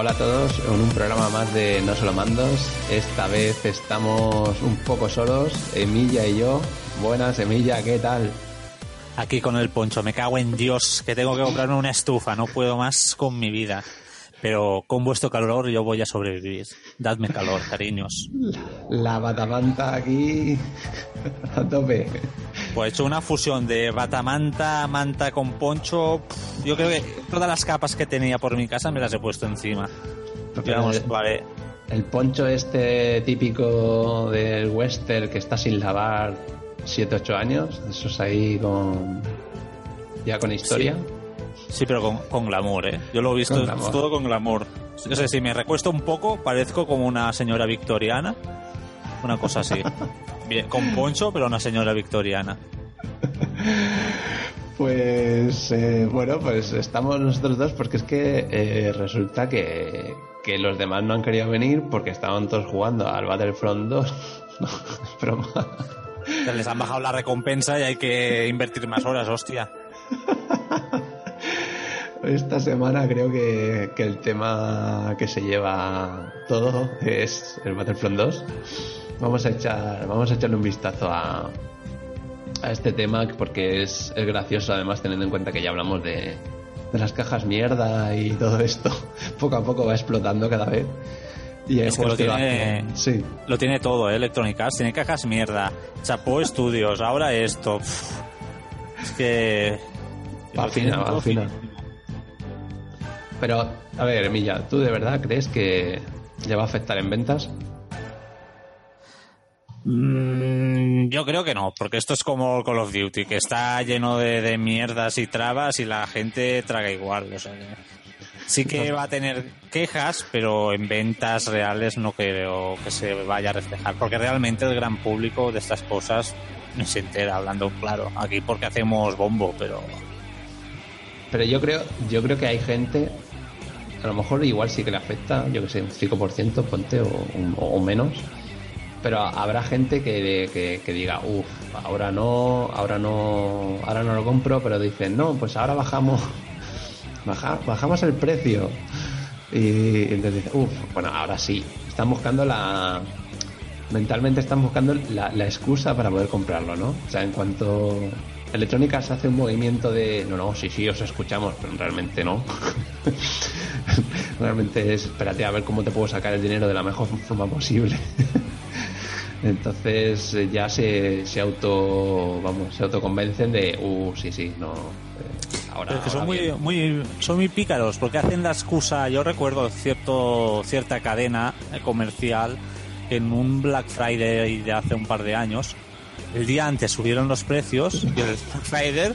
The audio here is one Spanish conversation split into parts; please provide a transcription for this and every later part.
Hola a todos, en un programa más de No Solo Mandos. Esta vez estamos un poco solos, Emilla y yo. Buenas, Emilla, ¿qué tal? Aquí con el poncho, me cago en Dios, que tengo que comprarme una estufa, no puedo más con mi vida. Pero con vuestro calor yo voy a sobrevivir. Dadme calor, cariños. La batamanta aquí a tope. Pues he hecho una fusión de batamanta, manta con poncho. Yo creo que todas las capas que tenía por mi casa me las he puesto encima. Digamos, vale. El poncho este típico del western que está sin lavar 7-8 años, esos ahí con ya con historia. Sí, pero con, con, glamour, ¿eh? Yo lo he visto todo con glamour. No sé, si me recuesto un poco, parezco como una señora victoriana. Una cosa así. Bien, con poncho, pero una señora victoriana. Pues eh, bueno, pues estamos nosotros dos porque es que eh, resulta que, que, los demás no han querido venir porque estaban todos jugando al Battlefront 2. no, es broma. Les han bajado la recompensa y hay que invertir más horas, hostia. Esta semana creo que, que, el tema que se lleva todo es el Battlefront 2. Vamos a echar, vamos a echarle un vistazo a, a este tema porque es, es, gracioso además teniendo en cuenta que ya hablamos de, de, las cajas mierda y todo esto. Poco a poco va explotando cada vez. Y es que lo tiene, lo, sí. lo tiene todo, ¿eh? Electronic Arts, tiene cajas mierda, Chapó Studios, ahora esto. Es que... Va fina, va fina. Pero, a ver, Emilia, ¿tú de verdad crees que le va a afectar en ventas? Mm, yo creo que no, porque esto es como Call of Duty, que está lleno de, de mierdas y trabas y la gente traga igual. O sea, sí que va a tener quejas, pero en ventas reales no creo que se vaya a reflejar, porque realmente el gran público de estas cosas no se entera, hablando claro. Aquí porque hacemos bombo, pero pero yo creo, yo creo que hay gente, a lo mejor igual sí que le afecta, yo que sé, un 5% ponte o, o, menos. Pero habrá gente que, que, diga, uff, ahora no, ahora no, ahora no lo compro, pero dicen, no, pues ahora bajamos, baja, bajamos el precio. Y entonces dicen, uff, bueno, ahora sí. Están buscando la, mentalmente están buscando la, la, excusa para poder comprarlo, ¿no? O sea, en cuanto Electrónica se hace un movimiento de no, no, sí, sí, os escuchamos, pero realmente no. realmente es, espérate a ver cómo te puedo sacar el dinero de la mejor forma posible. Entonces ya se, se auto, vamos, se autoconvencen de, uh, sí, sí, no. Eh, ahora, es que son ahora muy, muy, son muy pícaros porque hacen la excusa. Yo recuerdo cierto, cierta cadena comercial en un Black Friday de hace un par de años el día antes subieron los precios y el Black Friday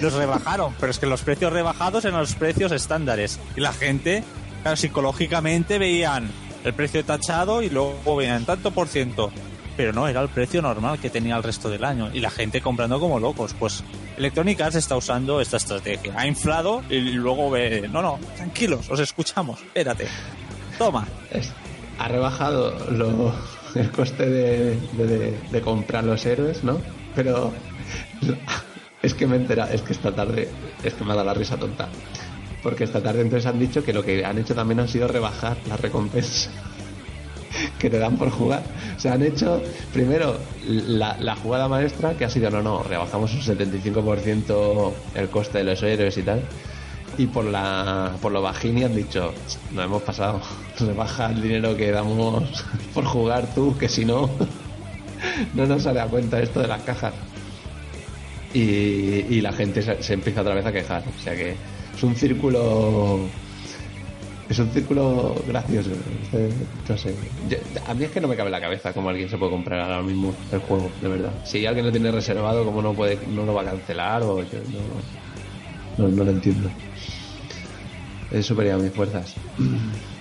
los rebajaron, pero es que los precios rebajados eran los precios estándares. Y la gente, claro, psicológicamente veían el precio tachado y luego veían tanto por ciento. Pero no, era el precio normal que tenía el resto del año. Y la gente comprando como locos. Pues Electronic Arts está usando esta estrategia. Ha inflado y luego ve, no, no, tranquilos, os escuchamos, espérate. Toma. Ha rebajado lo- el coste de, de- de comprar los héroes, ¿no? Pero es que me entera, es que esta tarde, es que me ha dado la risa tonta. Porque esta tarde entonces han dicho que lo que han hecho también han sido rebajar la recompensa que te dan por jugar. O sea, han hecho primero la, la jugada maestra que ha sido, no, no, rebajamos un 75% el coste de los héroes y tal. Y por la por lo bajini han dicho, nos hemos pasado, rebaja el dinero que damos por jugar tú, que si no, no nos sale a cuenta esto de las cajas. Y, y la gente se, se empieza otra vez a quejar. O sea que es un círculo es un círculo gracioso. Eh, No sé. A mí es que no me cabe la cabeza cómo alguien se puede comprar ahora mismo el juego, de verdad. Si alguien lo tiene reservado, ¿cómo no puede no lo va a cancelar? No, no lo entiendo. Es superior a mis fuerzas.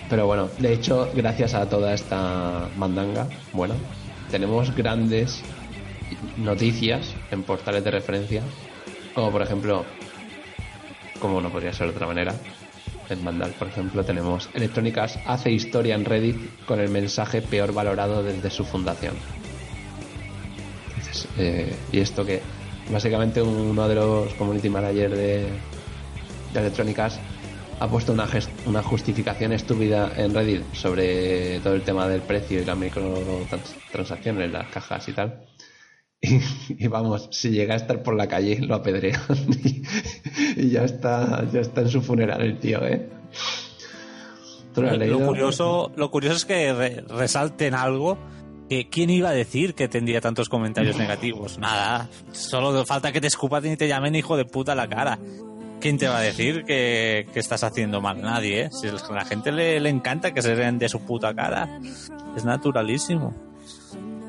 Pero bueno, de hecho, gracias a toda esta mandanga, bueno, tenemos grandes noticias en portales de referencia, como por ejemplo, como no podría ser de otra manera, en Vandal, por ejemplo, tenemos Electronic Arts hace historia en Reddit con el mensaje peor valorado desde su fundación. Dices, eh, y esto que básicamente uno de los community managers de, Arts ha puesto una, una justificación estúpida en Reddit sobre todo el tema del precio y las microtransacciones, las cajas y tal. Y, vamos, si llega a estar por la calle lo apedrean y, ya está, ya está en su funeral el tío, ¿eh? lo, curioso, lo curioso es que resalten algo que quién iba a decir que tendría tantos comentarios negativos. Nada, solo falta que te escupan y te llamen hijo de puta a la cara. ¿Quién te va a decir que, estás haciendo mal? Nadie, ¿eh? Si a la gente le, le encanta que se den de su puta cara. Es naturalísimo.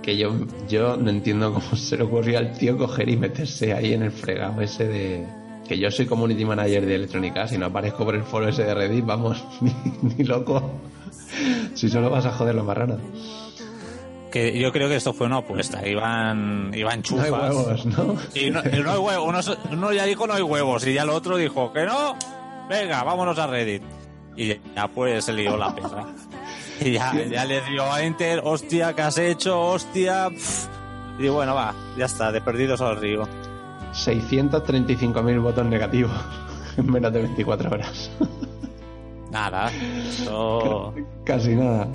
Que yo, yo no entiendo cómo se le ocurrió al tío coger y meterse ahí en el fregado ese de. Que yo soy community manager de electrónica, si no aparezco por el foro ese de Reddit, vamos, ni, loco. Si solo vas a joder los marranos que yo creo que esto fue una apuesta. Iban, iban chufas. No hay huevos, ¿no? Y no, hay huevos. Uno, ya dijo no hay huevos y ya el otro dijo que no. Venga, vámonos a Reddit. Y ya pues se lió la perra. Y ya, ya le dio a Enter, hostia, ¿qué has hecho? Hostia. Y bueno, va, ya está, de perdidos al río. 635.000 votos negativos en menos de 24 horas. Nada, Casi nada.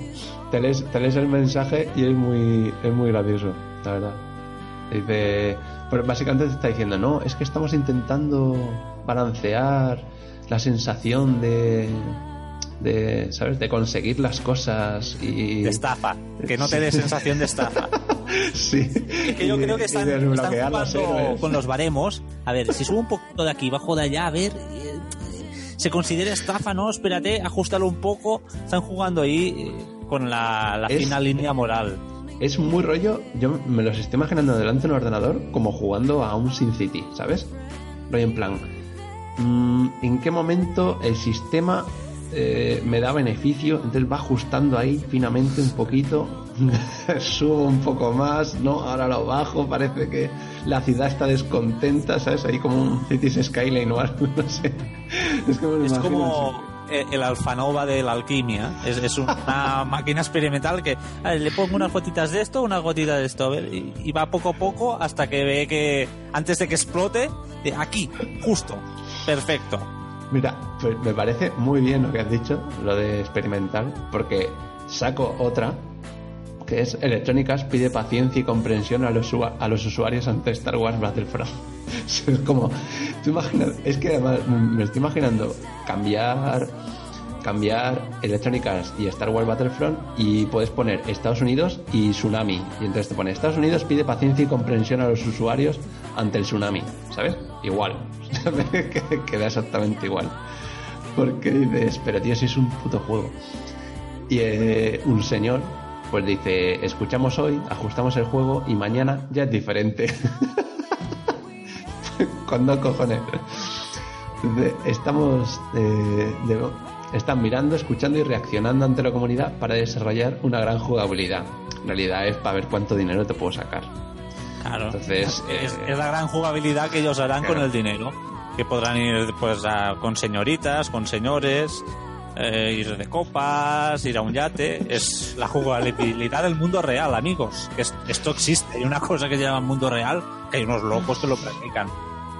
Te lees, el mensaje y es muy, es muy gracioso, la verdad. Dice, pero básicamente te está diciendo, no, es que estamos intentando balancear la sensación de, de, ¿sabes? De conseguir las cosas y... De estafa, que no te dé sensación de estafa. sí. que yo creo que están, jugando con los baremos. A ver, si subo un poquito de aquí, bajo de allá, a ver... Eh, se considera estafa, ¿no? Espérate, ajustalo un poco. Están jugando ahí eh, con la, la fina línea moral. Es muy rollo, yo me los estoy imaginando delante de un ordenador como jugando a un Sin City, ¿sabes? Rollo en plan, mm, ¿en qué momento el sistema eh, me da beneficio, entonces va ajustando ahí finamente un poquito, subo un poco más, ¿no? Ahora lo bajo, parece que la ciudad está descontenta, ¿sabes? Ahí como un Cities Skyline o algo, no sé. Es como, el alfanova de la alquimia. Es, una máquina experimental que le pongo unas gotitas de esto, unas gotitas de esto, y, va poco a poco hasta que ve que antes de que explote, aquí, justo, perfecto. Mira, pues me parece muy bien lo que has dicho, lo de experimental, porque saco otra, que es Electrónicas pide paciencia y comprensión a los, a los usuarios ante Star Wars Battlefront. es como, tú imaginas, es que además me estoy imaginando cambiar cambiar Electrónicas y Star Wars Battlefront y puedes poner Estados Unidos y Tsunami. Y entonces te pone Estados Unidos pide paciencia y comprensión a los usuarios ante el tsunami. ¿Sabes? Igual. Queda exactamente igual. Porque dices, pero tío, si es un puto juego. Y eh, un señor, pues dice, escuchamos hoy, ajustamos el juego y mañana ya es diferente. ¿Cuándo cojones? Estamos eh, están mirando, escuchando y reaccionando ante la comunidad para desarrollar una gran jugabilidad. En realidad es para ver cuánto dinero te puedo sacar. Claro. Entonces, es, eh, la gran jugabilidad que ellos harán con el dinero. Que podrán ir pues con señoritas, con señores, eh, ir de copas, ir a un yate. Es la jugabilidad del mundo real, amigos. esto existe. Hay una cosa que se llama mundo real, que hay unos locos que lo practican.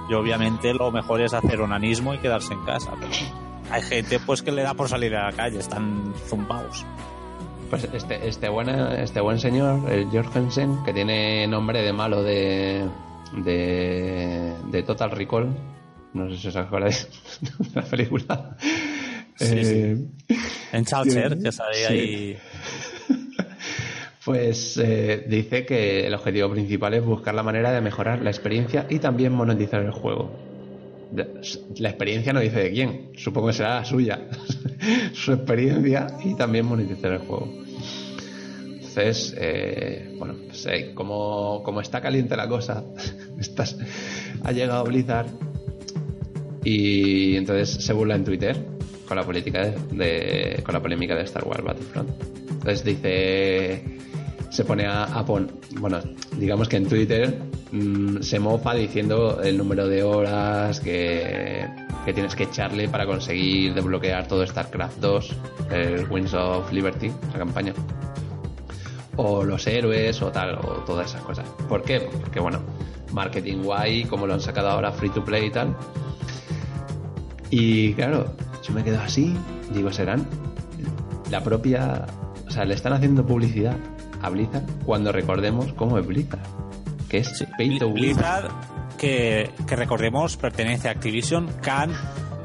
Y obviamente lo mejor es hacer onanismo y quedarse en casa. Hay gente pues que le da por salir a la calle, están zumbados. Pues este, este, buen, este buen señor, el Jorgensen, que tiene nombre de malo de, de, Total Recall, no sé si os acordáis de la película. Eh, en Chalcher, que sale ahí. Pues eh, dice que el objetivo principal es buscar la manera de mejorar la experiencia y también monetizar el juego. La experiencia no dice de quién, supongo que será la suya. Su experiencia y también monetizar el juego. Entonces, eh, bueno, pues, eh, como, como, está caliente la cosa, estás, ha llegado Blizzard y entonces se burla en Twitter con la política de, con la polémica de Star Wars Battlefront. Entonces dice se pone a, a bueno, digamos que en Twitter mm, se mofa diciendo el número de horas que, que, tienes que echarle para conseguir desbloquear todo StarCraft 2, el Wings of Liberty, la campaña. O los héroes o tal, o todas esas cosas. ¿Por qué? Porque bueno, marketing guay, como lo han sacado ahora free to play y tal. Y claro, Yo me quedo así, digo, serán la propia. O sea, le están haciendo publicidad a Blizzard cuando recordemos cómo es Blizzard. Que es pay to win. Blizzard, que, que recordemos, pertenece a Activision, que han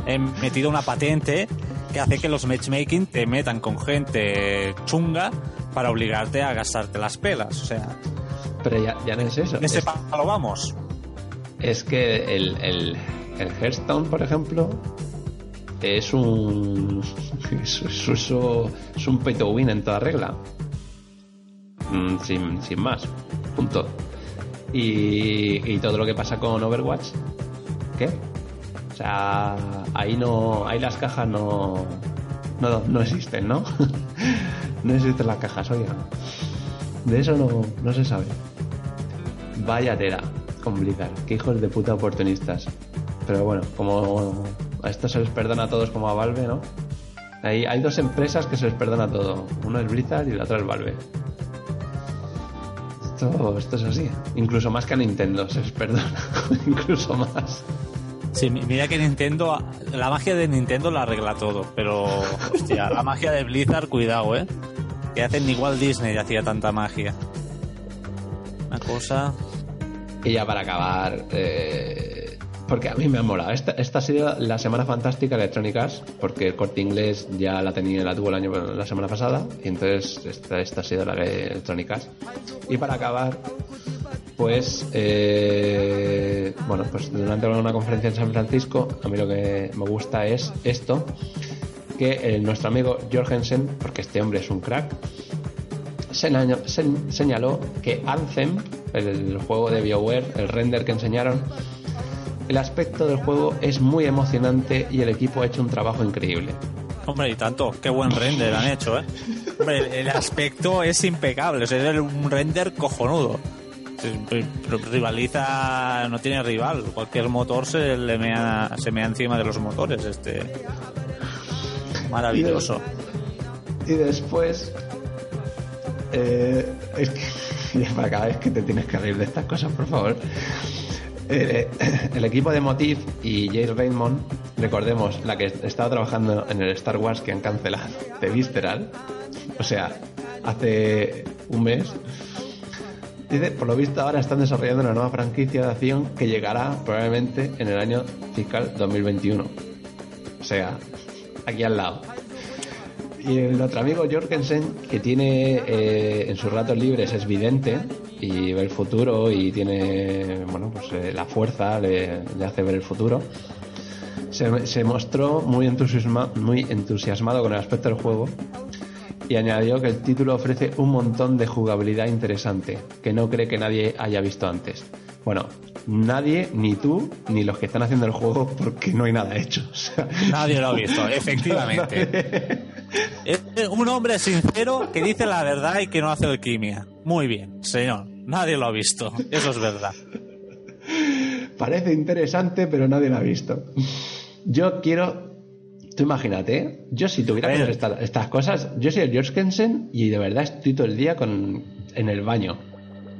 eh, metido una patente que hace que los matchmaking te metan con gente chunga para obligarte a gastarte las pelas. O sea, Pero ya, ya no es eso. en ese Es, palo vamos. es que el, el, el Hearthstone, por ejemplo, es un. Es, es- es- es un pay to win en toda regla. Mm, Sin, sin más. Punto. Y, todo lo que pasa con Overwatch, ¿qué? O sea, ahí no. Ahí las cajas no. No, no existen, ¿no? no existen las cajas, oiga. De eso no, no se sabe. Vaya tela con Blizzard. Qué hijos de puta oportunistas. Pero bueno, como a esto se les perdona a todos como a Valve, ¿no? Hay, hay dos empresas que se les perdona todo. Uno es Blizzard y la otra es Valve. Esto, esto es así. Incluso más que a Nintendo perdona. Incluso más. Sí, mi- mira que Nintendo, la magia de Nintendo la arregla todo, pero hostia, la magia de Blizzard, cuidado, eh. Que hacen igual Disney hacía tanta magia. Una cosa. Y ya para acabar, eh, porque a mí me ha molado. Esta, esta ha sido la semana fantástica de Electronic Arts, porque el corte inglés ya la tenía, la tuvo el año la semana pasada, y entonces esta, esta ha sido la de Electronic Arts. Y para acabar, pues, eh, bueno, pues durante una conferencia en San Francisco, a mí lo que me gusta es esto, que nuestro amigo Jorgensen, porque este hombre es un crack, señaló, se- señaló que Anthem, el juego de BioWare, el render que enseñaron, el aspecto del juego es muy emocionante y el equipo ha hecho un trabajo increíble. Hombre, y tanto, qué buen render han hecho, eh. Hombre, el aspecto es impecable, es un render cojonudo. Rivaliza, no tiene rival. Cualquier motor se le mea, se mea encima de los motores. Este maravilloso. Y después, eh, es que, ya para cada vez que te tienes que reír de estas cosas, por favor. Eh, el equipo de Motif y Jace Raymond, recordemos, la que estaba trabajando en el Star Wars que han cancelado de Visceral, o sea, hace un mes, dice, por lo visto ahora están desarrollando una nueva franquicia de acción que llegará probablemente en el año fiscal 2021. O sea, aquí al lado. Y el otro amigo Jorgensen, que tiene eh, en sus ratos libres, es vidente y ve el futuro y tiene, bueno, pues eh, la fuerza le, le hace ver el futuro. Se, se mostró muy, entusiasma- muy entusiasmado con el aspecto del juego y añadió que el título ofrece un montón de jugabilidad interesante que no cree que nadie haya visto antes. Bueno, nadie, ni tú, ni los que están haciendo el juego, porque no hay nada hecho. O sea, Nadie lo ha visto, efectivamente. Es un hombre sincero que dice la verdad y que no hace alquimia. Muy bien, señor. Nadie lo ha visto. Eso es verdad. Parece interesante, pero nadie lo ha visto. Yo quiero. Tú imagínate, ¿eh? yo si tuviera que hacer esta- estas cosas, yo soy el Jorgensen y de verdad estoy todo el día con, en el baño.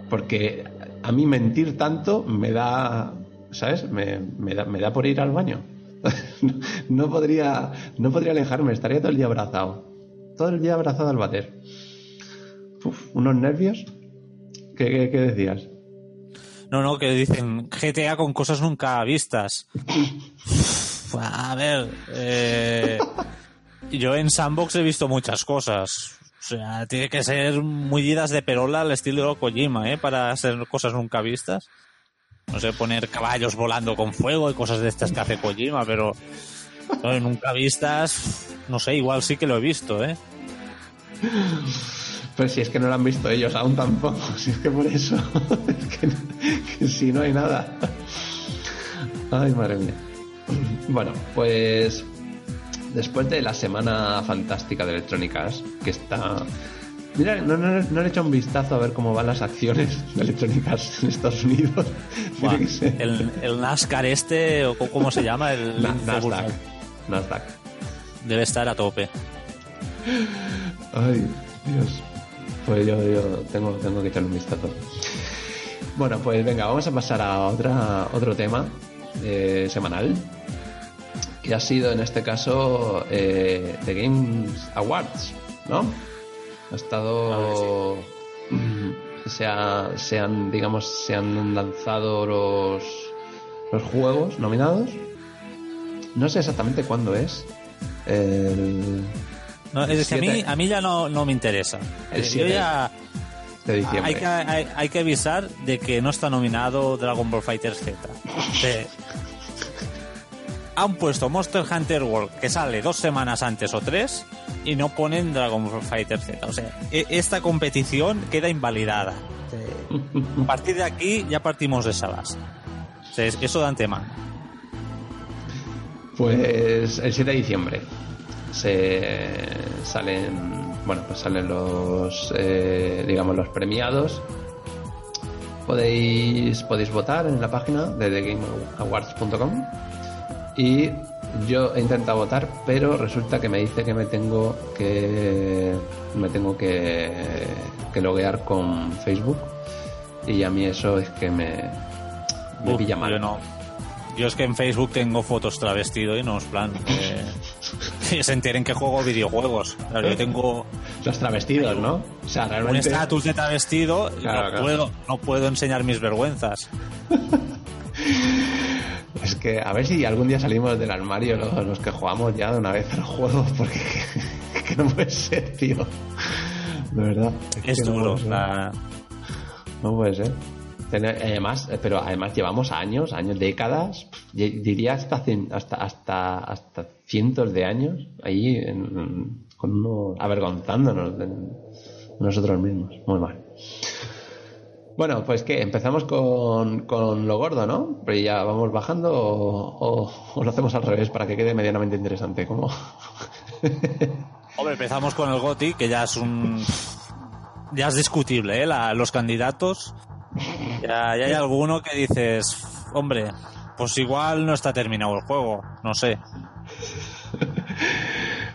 Porque a mí mentir tanto me da. ¿Sabes? Me, me da, me da por ir al baño. no, podría, no podría alejarme, estaría todo el día abrazado. Todo el día abrazado al bater. Unos nervios. ¿Qué, qué, decías? No, no, que dicen GTA con cosas nunca vistas. A ver, eh, yo en Sandbox he visto muchas cosas. O sea, tiene que ser muy idas de perola al estilo Kojima, ¿eh? Para hacer cosas nunca vistas. No sé, poner caballos volando con fuego y cosas de estas que hace Kojima, pero no, nunca vistas, no sé, igual sí que lo he visto, ¿eh? Pero si es que no lo han visto ellos aún tampoco, si es que por eso, es que, si no hay nada. Ay, madre mía. Bueno, pues después de la semana fantástica de Electronic Arts, que está... Mira, no, no, no le he hecho un vistazo a ver cómo van las acciones Arts en Estados Unidos. Buah, el, el NASCAR este, o cómo se llama, el Na- Nasdaq. Nasdaq. debe estar a tope. Ay, Dios. Pues yo, yo tengo, tengo que echarle un vistazo. Bueno, pues venga, vamos a pasar a otra, otro tema eh, semanal. que ha sido en este caso eh, The Games Awards, ¿no? Ha estado. Se, ha- se han, digamos, se han lanzado los, los juegos nominados. No sé exactamente cuándo es. El No, es que a mí, a mí ya no, no me interesa. El Eh, Yo siete ya de diciembre. hay que, hay, hay que avisar de que no está nominado Dragon Ball Fighter Z. De- han puesto Monster Hunter World que sale dos semanas antes o tres y no ponen Dragon Fighter Z. O sea, e- esta competición queda invalidada. A partir de aquí ya partimos de esa base. O sea, es- eso de antemano. Pues el 7 de diciembre se salen, bueno, pues salen los, eh, digamos, los premiados. Podéis, podéis votar en la página de thegameawards.com y yo he intentado votar, pero resulta que me dice que me tengo que me tengo que, que loguear con Facebook y a mí eso es que me, me Uf, pilla mal. Yo no. Yo es que en Facebook tengo fotos travestido y no es plan eh, que se enteren que juego videojuegos. Claro, yo tengo Los travestidos, ¿no? O sea, un estatus de travestido Claro, no, claro. Puedo, no puedo enseñar mis vergüenzas. Es que a ver si algún día salimos del armario los, los que jugamos ya de una vez al juego, porque es que no puede ser, tío. De verdad. Es que no duro. puede ser. la- No puede ser. Además, pero además llevamos años, años, décadas, di- diría hasta, hasta, hasta, hasta cientos de años ahí en- con uno avergonzándonos de nosotros mismos. Muy mal. Bueno, pues que empezamos con, con lo gordo, ¿no? Pero ya vamos bajando o, o- o lo hacemos al revés para que quede medianamente interesante. como Hombre, empezamos con el GOTI, que ya es un. Ya es discutible, ¿eh? La- los candidatos. Ya, ya hay alguno que dices, hombre, pues igual no está terminado el juego, no sé.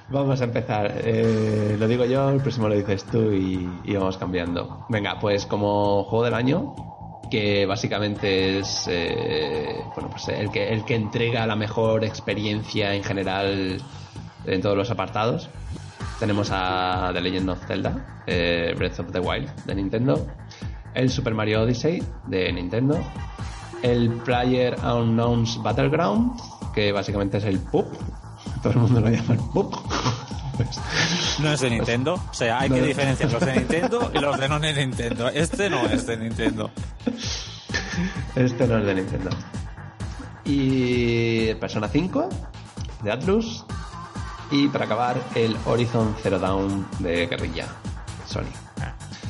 Vamos a empezar. Eh, lo digo yo, el próximo lo dices tú y, vamos cambiando. Venga, pues como juego del año, que básicamente es eh, bueno, pues el que el que entrega la mejor experiencia en general en todos los apartados. Tenemos a The Legend of Zelda, eh, Breath of the Wild de Nintendo, el Super Mario Odyssey de Nintendo, el Player Unknown's Battleground, que básicamente es el PUP, todo el mundo lo llama el. Pues, No es de Nintendo, o sea, hay No, que diferenciar los de Nintendo y los de no de Nintendo. Este no es de Nintendo. este no es de Nintendo. Y Persona 5 de Atlus. Y para acabar, el Horizon Zero Dawn de Guerrilla, Sony.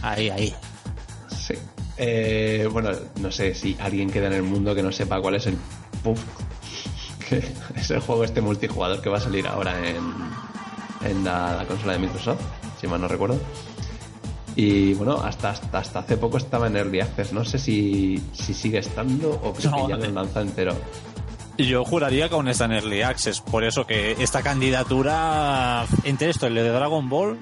Ahí, ahí. Sí. Eh, bueno, no sé si alguien queda en el mundo que no sepa cuál es el PUF, que es el juego este multijugador que va a salir ahora en, en la, la consola de Microsoft, si mal no recuerdo. Y bueno, hasta, hasta, hasta hace poco estaba en Early Access. No sé si, si sigue estando o creo No, que ya lo eh. han lanzado entero. Yo juraría que aún está en Early Access, por eso que esta candidatura, entre esto el de Dragon Ball,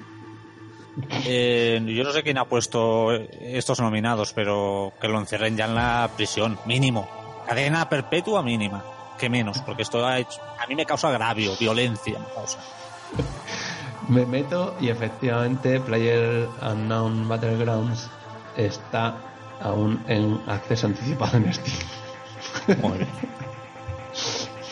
eh, yo no sé quién ha puesto estos nominados, pero que lo encierren ya en la prisión, mínimo. Cadena perpetua mínima, que menos, porque esto ha hecho, a mí me causa agravio, violencia. me causa. Me meto y efectivamente Player Unknown Battlegrounds está aún en acceso anticipado en Steam. Muy bien.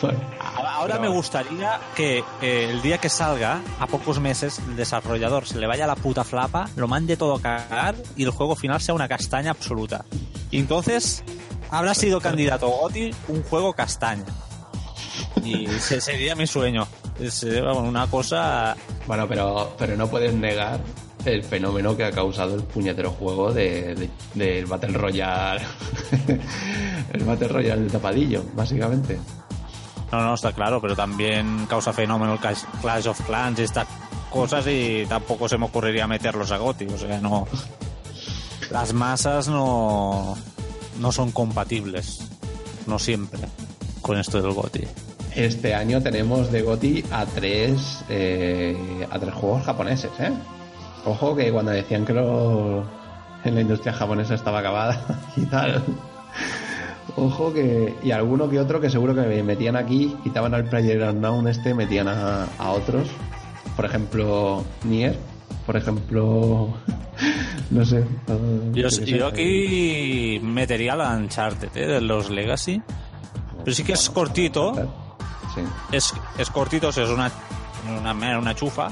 Bueno, Ahora me gustaría que eh, el día que salga, a pocos meses, el desarrollador se le vaya la puta flapa, lo mande todo a cagar y el juego final sea una castaña absoluta. Y entonces habrá sido candidato GOTY un juego castaña. Y ese sería mi sueño. Es eh, una cosa... Bueno, pero, pero no puedes negar el fenómeno que ha causado el puñetero juego de, de- del Battle Royale. el Battle Royale de tapadillo, básicamente. No, no, está claro, pero también causa fenómeno el Clash of Clans y estas cosas y tampoco se me ocurriría meterlos a GOTY. O sea, no... Las masas no, no son compatibles. No siempre con esto del GOTY. Este año tenemos de GOTI a tres, eh, a tres juegos japoneses, ¿eh? Ojo que cuando decían que lo, en la industria japonesa estaba acabada y tal, Ojo que. Y alguno que otro que seguro que metían aquí, quitaban al player unknown este, metían a otros. Por ejemplo, Nier. Por ejemplo. No sé. uh, Yo, yo aquí metería la Uncharted ¿eh? de los Legacy. Pero sí que es cortito. Sí. Es, es cortito, o sea, es una, una, una chufa.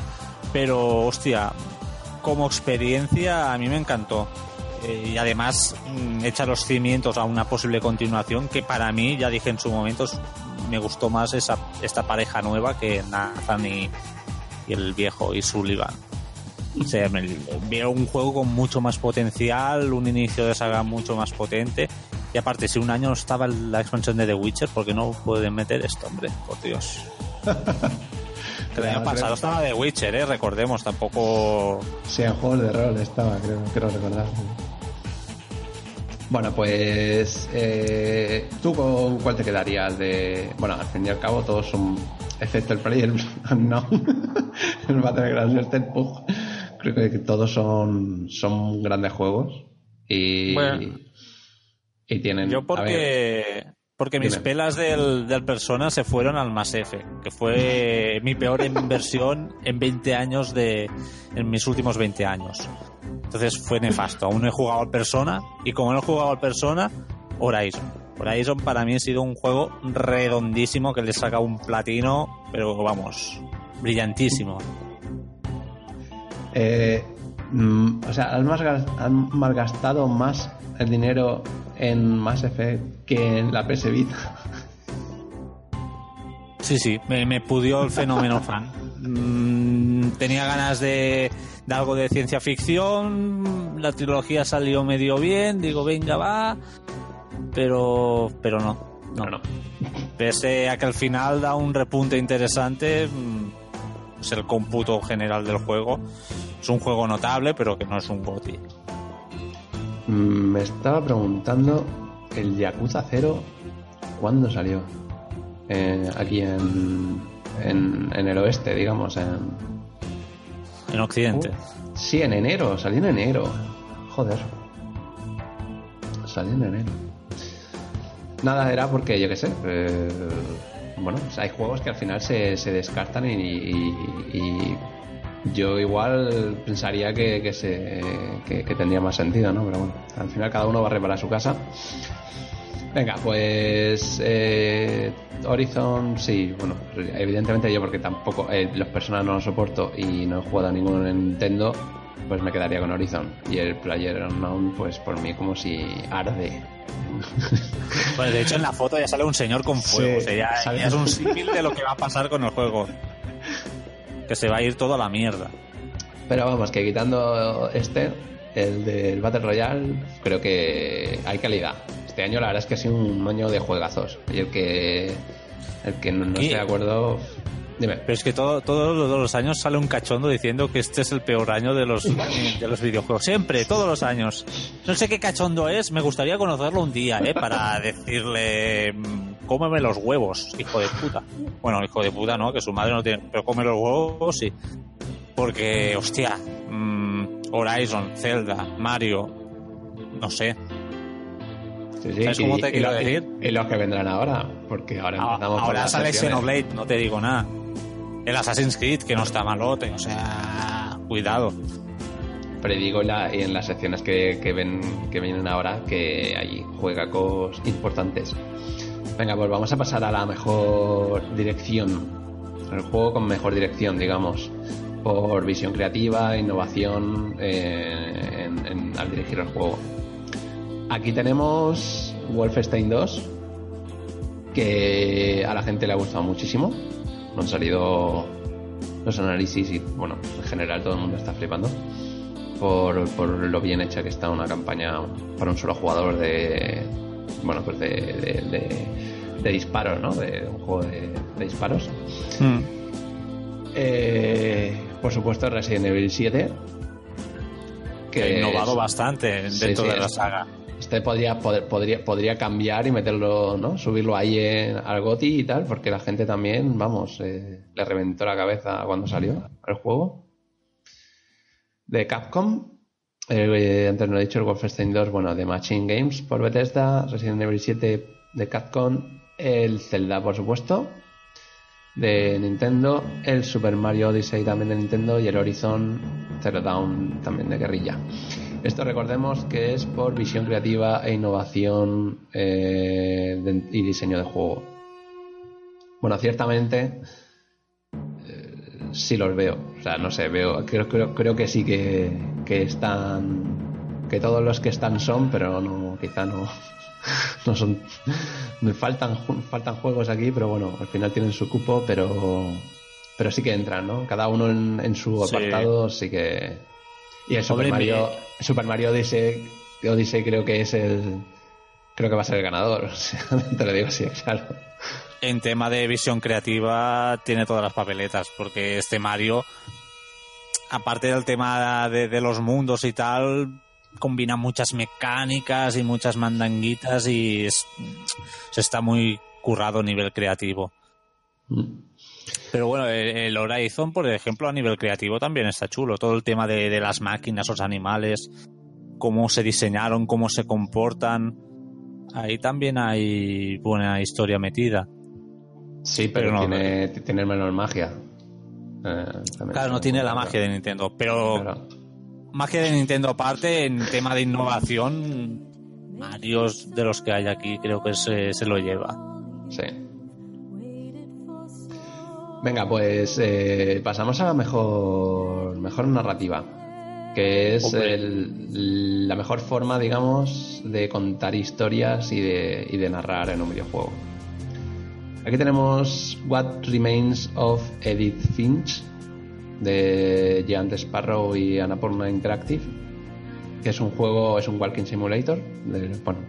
Pero, hostia, como experiencia a mí me encantó. Eh, y además mm, echa los cimientos a una posible continuación que para mí, ya dije en su momento, me gustó más esa, esta pareja nueva que Nathan y, y el viejo y Sullivan. O sea, me- veo un juego con mucho más potencial, un inicio de saga mucho más potente. Y aparte, si un año estaba la expansión de The Witcher, ¿por qué no pueden meter esto, hombre? Por Dios. El año pasado estaba The Witcher, ¿eh? Recordemos, tampoco... Sí, en juegos de rol estaba, creo, creo recordar. Bueno, pues. Eh, ¿Tú con cuál te quedarías de.? Bueno, al fin y al cabo, todos son. Excepto el Player no. el Battlegrounds el Tenpug. Creo que todos son, son grandes juegos. Y. Bueno. y tienen. Yo porque... Porque mis Dime. pelas del, del Persona se fueron al Mass que fue mi peor inversión en 20 años de... en mis últimos 20 años. Entonces fue nefasto. Aún no he jugado al Persona y como no he jugado al Persona, Horizon. Horizon para mí ha sido un juego redondísimo que le saca un platino, pero vamos, brillantísimo. Eh, mm, o sea, han, han malgastado más el dinero en Mass Effect que en la PS Vita. Sí, sí, me, me pudió el fenómeno fan. Mm, tenía ganas de, de algo de ciencia ficción, la trilogía salió medio bien, digo, venga, va, pero, pero no, no, no. Pese a que al final da un repunte interesante, mm, es el cómputo general del juego. Es un juego notable, pero que no es un GOTY. Mm, Me estaba preguntando el Yakuza 0 cuándo salió. Eh, aquí en, en, en el oeste, digamos. En... En Occidente. Sí, en enero, salió en enero. Joder. Salió en enero. Nada, era porque, yo qué sé. eh, bueno, sea, hay juegos que al final se, se descartan y, y- yo igual pensaría que, que, se, tendría más sentido, ¿no? Pero bueno, al final cada uno va a reparar su casa. Venga, pues eh, Horizon, sí, bueno, evidentemente yo porque tampoco eh, los personajes no los soporto y no he jugado a ninguno en Nintendo, pues me quedaría con Horizon. Y el Player Unknown, pues por mí como si arde. Pues de hecho en la foto ya sale un señor con fuego. Sí, o sea, ya, es un símil de lo que va a pasar con el juego. Que se va a ir todo a la mierda. Pero vamos, que quitando este, el del Battle Royale, creo que hay calidad. Este año la verdad es que ha sido un año de juegazos. Y el que, el que no, no esté de acuerdo... Dime. Pero es que todo, todos los- años sale un cachondo diciendo que este es el peor año de los, de los videojuegos. Siempre, todos los años. No sé qué cachondo es, me gustaría conocerlo un día, ¿eh? Para decirle, mm, cómeme los huevos, hijo de puta. Bueno, hijo de puta, ¿no? Que su madre no tiene... Pero come los huevos, sí. Porque, hostia, mm, Horizon, Zelda, Mario, no sé. Sí, sí, ¿Sabes y- cómo te y quiero lo- decir? Y, los que vendrán ahora, porque ahora Ah, Ahora sale. Xenoblade, no te digo nada. El Assassin's Creed, que no está malote, o sea, cuidado. Predigo la- en las secciones que, que ven que vienen ahora que hay juegacos importantes. Venga, pues vamos a pasar a la mejor dirección. El juego con mejor dirección, digamos. Por visión creativa, innovación eh, en- al dirigir el juego. Aquí tenemos Wolfenstein 2, que a la gente le ha gustado muchísimo. No han salido los análisis y, bueno, en general todo el mundo está flipando por, por lo bien hecha que está una campaña para un solo jugador de, bueno, pues de, de, de- de disparos, ¿no? De un juego de, de disparos. Hmm. Eh, por supuesto, Resident Evil 7. Que ha innovado es- bastante dentro sí, de la saga. Podría, podría, podría cambiar y meterlo, ¿no? Subirlo ahí al GOTI y tal, porque la gente también, vamos, eh, le reventó la cabeza cuando salió el juego. De Capcom, Eh, antes no he dicho el Wolfenstein 2, bueno, de Machine Games por Bethesda, Resident Evil 7 de Capcom, el Zelda, por supuesto, de Nintendo, el Super Mario Odyssey también de Nintendo y el Horizon Zero Dawn también de Guerrilla. Esto recordemos que es por visión creativa e innovación eh, de- y diseño de juego. Bueno, ciertamente eh, sí los veo. O sea, no sé, veo, creo, creo, creo que sí que, que están. Que todos los que están son, pero no, quizá no, no son. Me faltan, faltan juegos aquí, pero bueno, al final tienen su cupo, pero. Pero sí que entran, ¿no? Cada uno en, en su Sí. apartado sí que. Y el Super Mario, me- Super Mario Odyssey, Odyssey creo que es el. Creo que va a ser el ganador. O sea, te lo digo así, claro. En tema de visión creativa tiene todas las papeletas, porque este Mario, aparte del tema de, de los mundos y tal, combina muchas mecánicas y muchas mandanguitas y es- se está muy currado a nivel creativo. Pero bueno, el, el Horizon, por ejemplo, a nivel creativo también está chulo. Todo el tema de, de las máquinas, los animales, cómo se diseñaron, cómo se comportan. Ahí también hay buena historia metida. Sí, pero, Pero no, tiene, tiene menos magia. Eh, Claro, no tiene la magia de Nintendo, pero Claro. magia de Nintendo aparte, en tema de innovación, Mario de los que hay aquí creo que se, se lo lleva. Sí. Venga, pues eh, pasamos a la mejor, mejor narrativa, que es el- la mejor forma, digamos, de contar historias y de, y de narrar en un videojuego. Aquí tenemos What Remains of Edith Finch, de Giant Sparrow y Annapurna Interactive, que es un juego, es un walking simulator, de- bueno,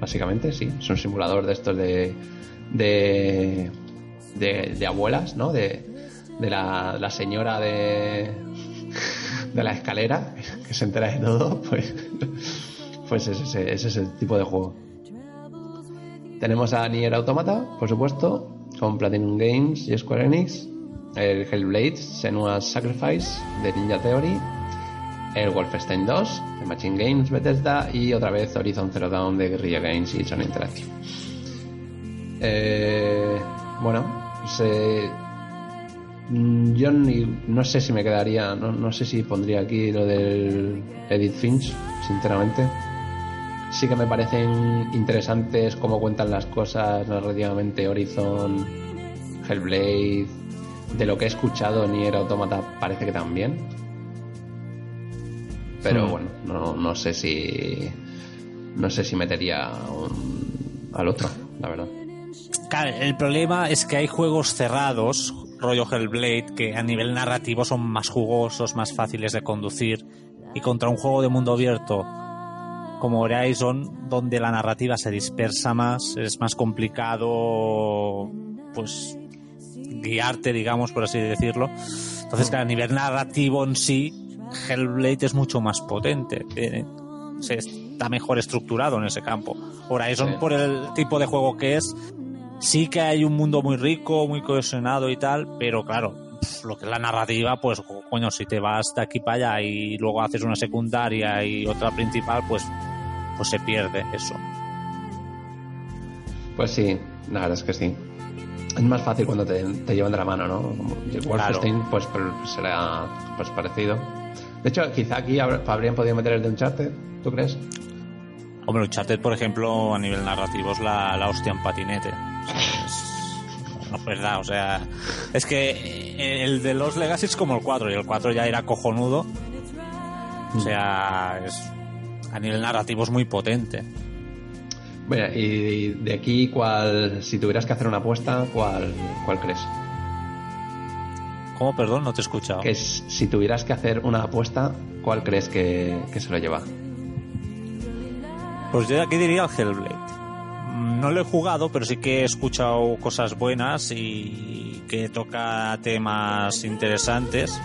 básicamente sí, es un simulador de estos de de, de, abuelas, ¿no? De, la, señora de, de la escalera, que se entera de todo, pues, pues ese, ese- ese es el tipo de juego. Tenemos a Nier Automata, por supuesto, con Platinum Games y Square Enix, el Hellblade, Senua's Sacrifice de Ninja Theory, el Wolfenstein 2 de Machine Games, Bethesda y otra vez Horizon Zero Dawn de Guerrilla Games y Sony Interactive. Eh, bueno, pues, eh, mm, yo ni- no sé si me quedaría, no, no sé si pondría aquí lo del Edith Finch, sinceramente. Sí que me parecen interesantes cómo cuentan las cosas narrativamente Horizon, Hellblade, de lo que he escuchado Nier Automata parece que también. Pero Hmm. bueno, no, no sé si no sé si metería un- al otro, la verdad. Claro, el problema es que hay juegos cerrados, rollo Hellblade, que a nivel narrativo son más jugosos, más fáciles de conducir, y contra un juego de mundo abierto como Horizon, donde la narrativa se dispersa más, es más complicado, pues, guiarte, digamos, por así decirlo. Entonces, claro, a nivel narrativo en sí, Hellblade es mucho más potente. eh, se está mejor estructurado en ese campo. Horizon, Sí. por el tipo de juego que es, sí que hay un mundo muy rico, muy cohesionado y tal, pero claro, lo que es la narrativa, pues co- coño, si te vas de aquí para allá y luego haces una secundaria y otra principal, pues, pues se pierde eso. Pues sí, la verdad es que sí. Es más fácil cuando te, te llevan de la mano, ¿no? Wolfenstein, pues, pues será pues parecido. De hecho, quizá aquí habr- habrían podido meter el de Uncharted, ¿tú crees? Hombre, Uncharted, por ejemplo, a nivel narrativo es la, la hostia en patinete. No es verdad, o sea, es que el de los Legacy es como el 4 y el 4 ya era cojonudo. O sea, es, a nivel narrativo es muy potente. Bueno, y de aquí, ¿cuál, si tuvieras que hacer una apuesta, ¿cuál, cuál crees? ¿Cómo, perdón? No te he escuchado. Que es- si tuvieras que hacer una apuesta, ¿cuál crees que, que se lo lleva? Pues yo aquí diría el Hellblade. No lo he jugado, pero sí que he escuchado cosas buenas y que toca temas interesantes.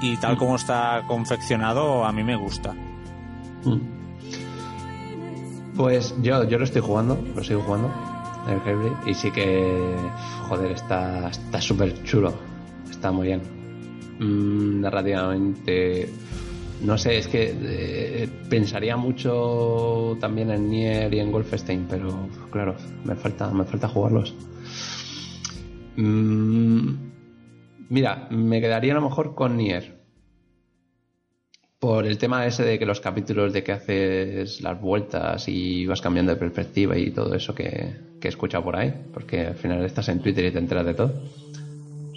Y tal como está confeccionado, a mí me gusta. Mm. Pues yo, yo lo estoy jugando, lo sigo jugando, el y sí que, joder, está está súper chulo, está muy bien. Mm, narrativamente, no sé, es que eh, pensaría mucho también en Nier y en Wolfenstein, pero claro, me falta, me falta jugarlos. Mm, mira, me quedaría a lo mejor con Nier. Por el tema ese de que los capítulos de que haces las vueltas y vas cambiando de perspectiva y todo eso que, que he por ahí, porque al final estás en Twitter y te enteras de todo.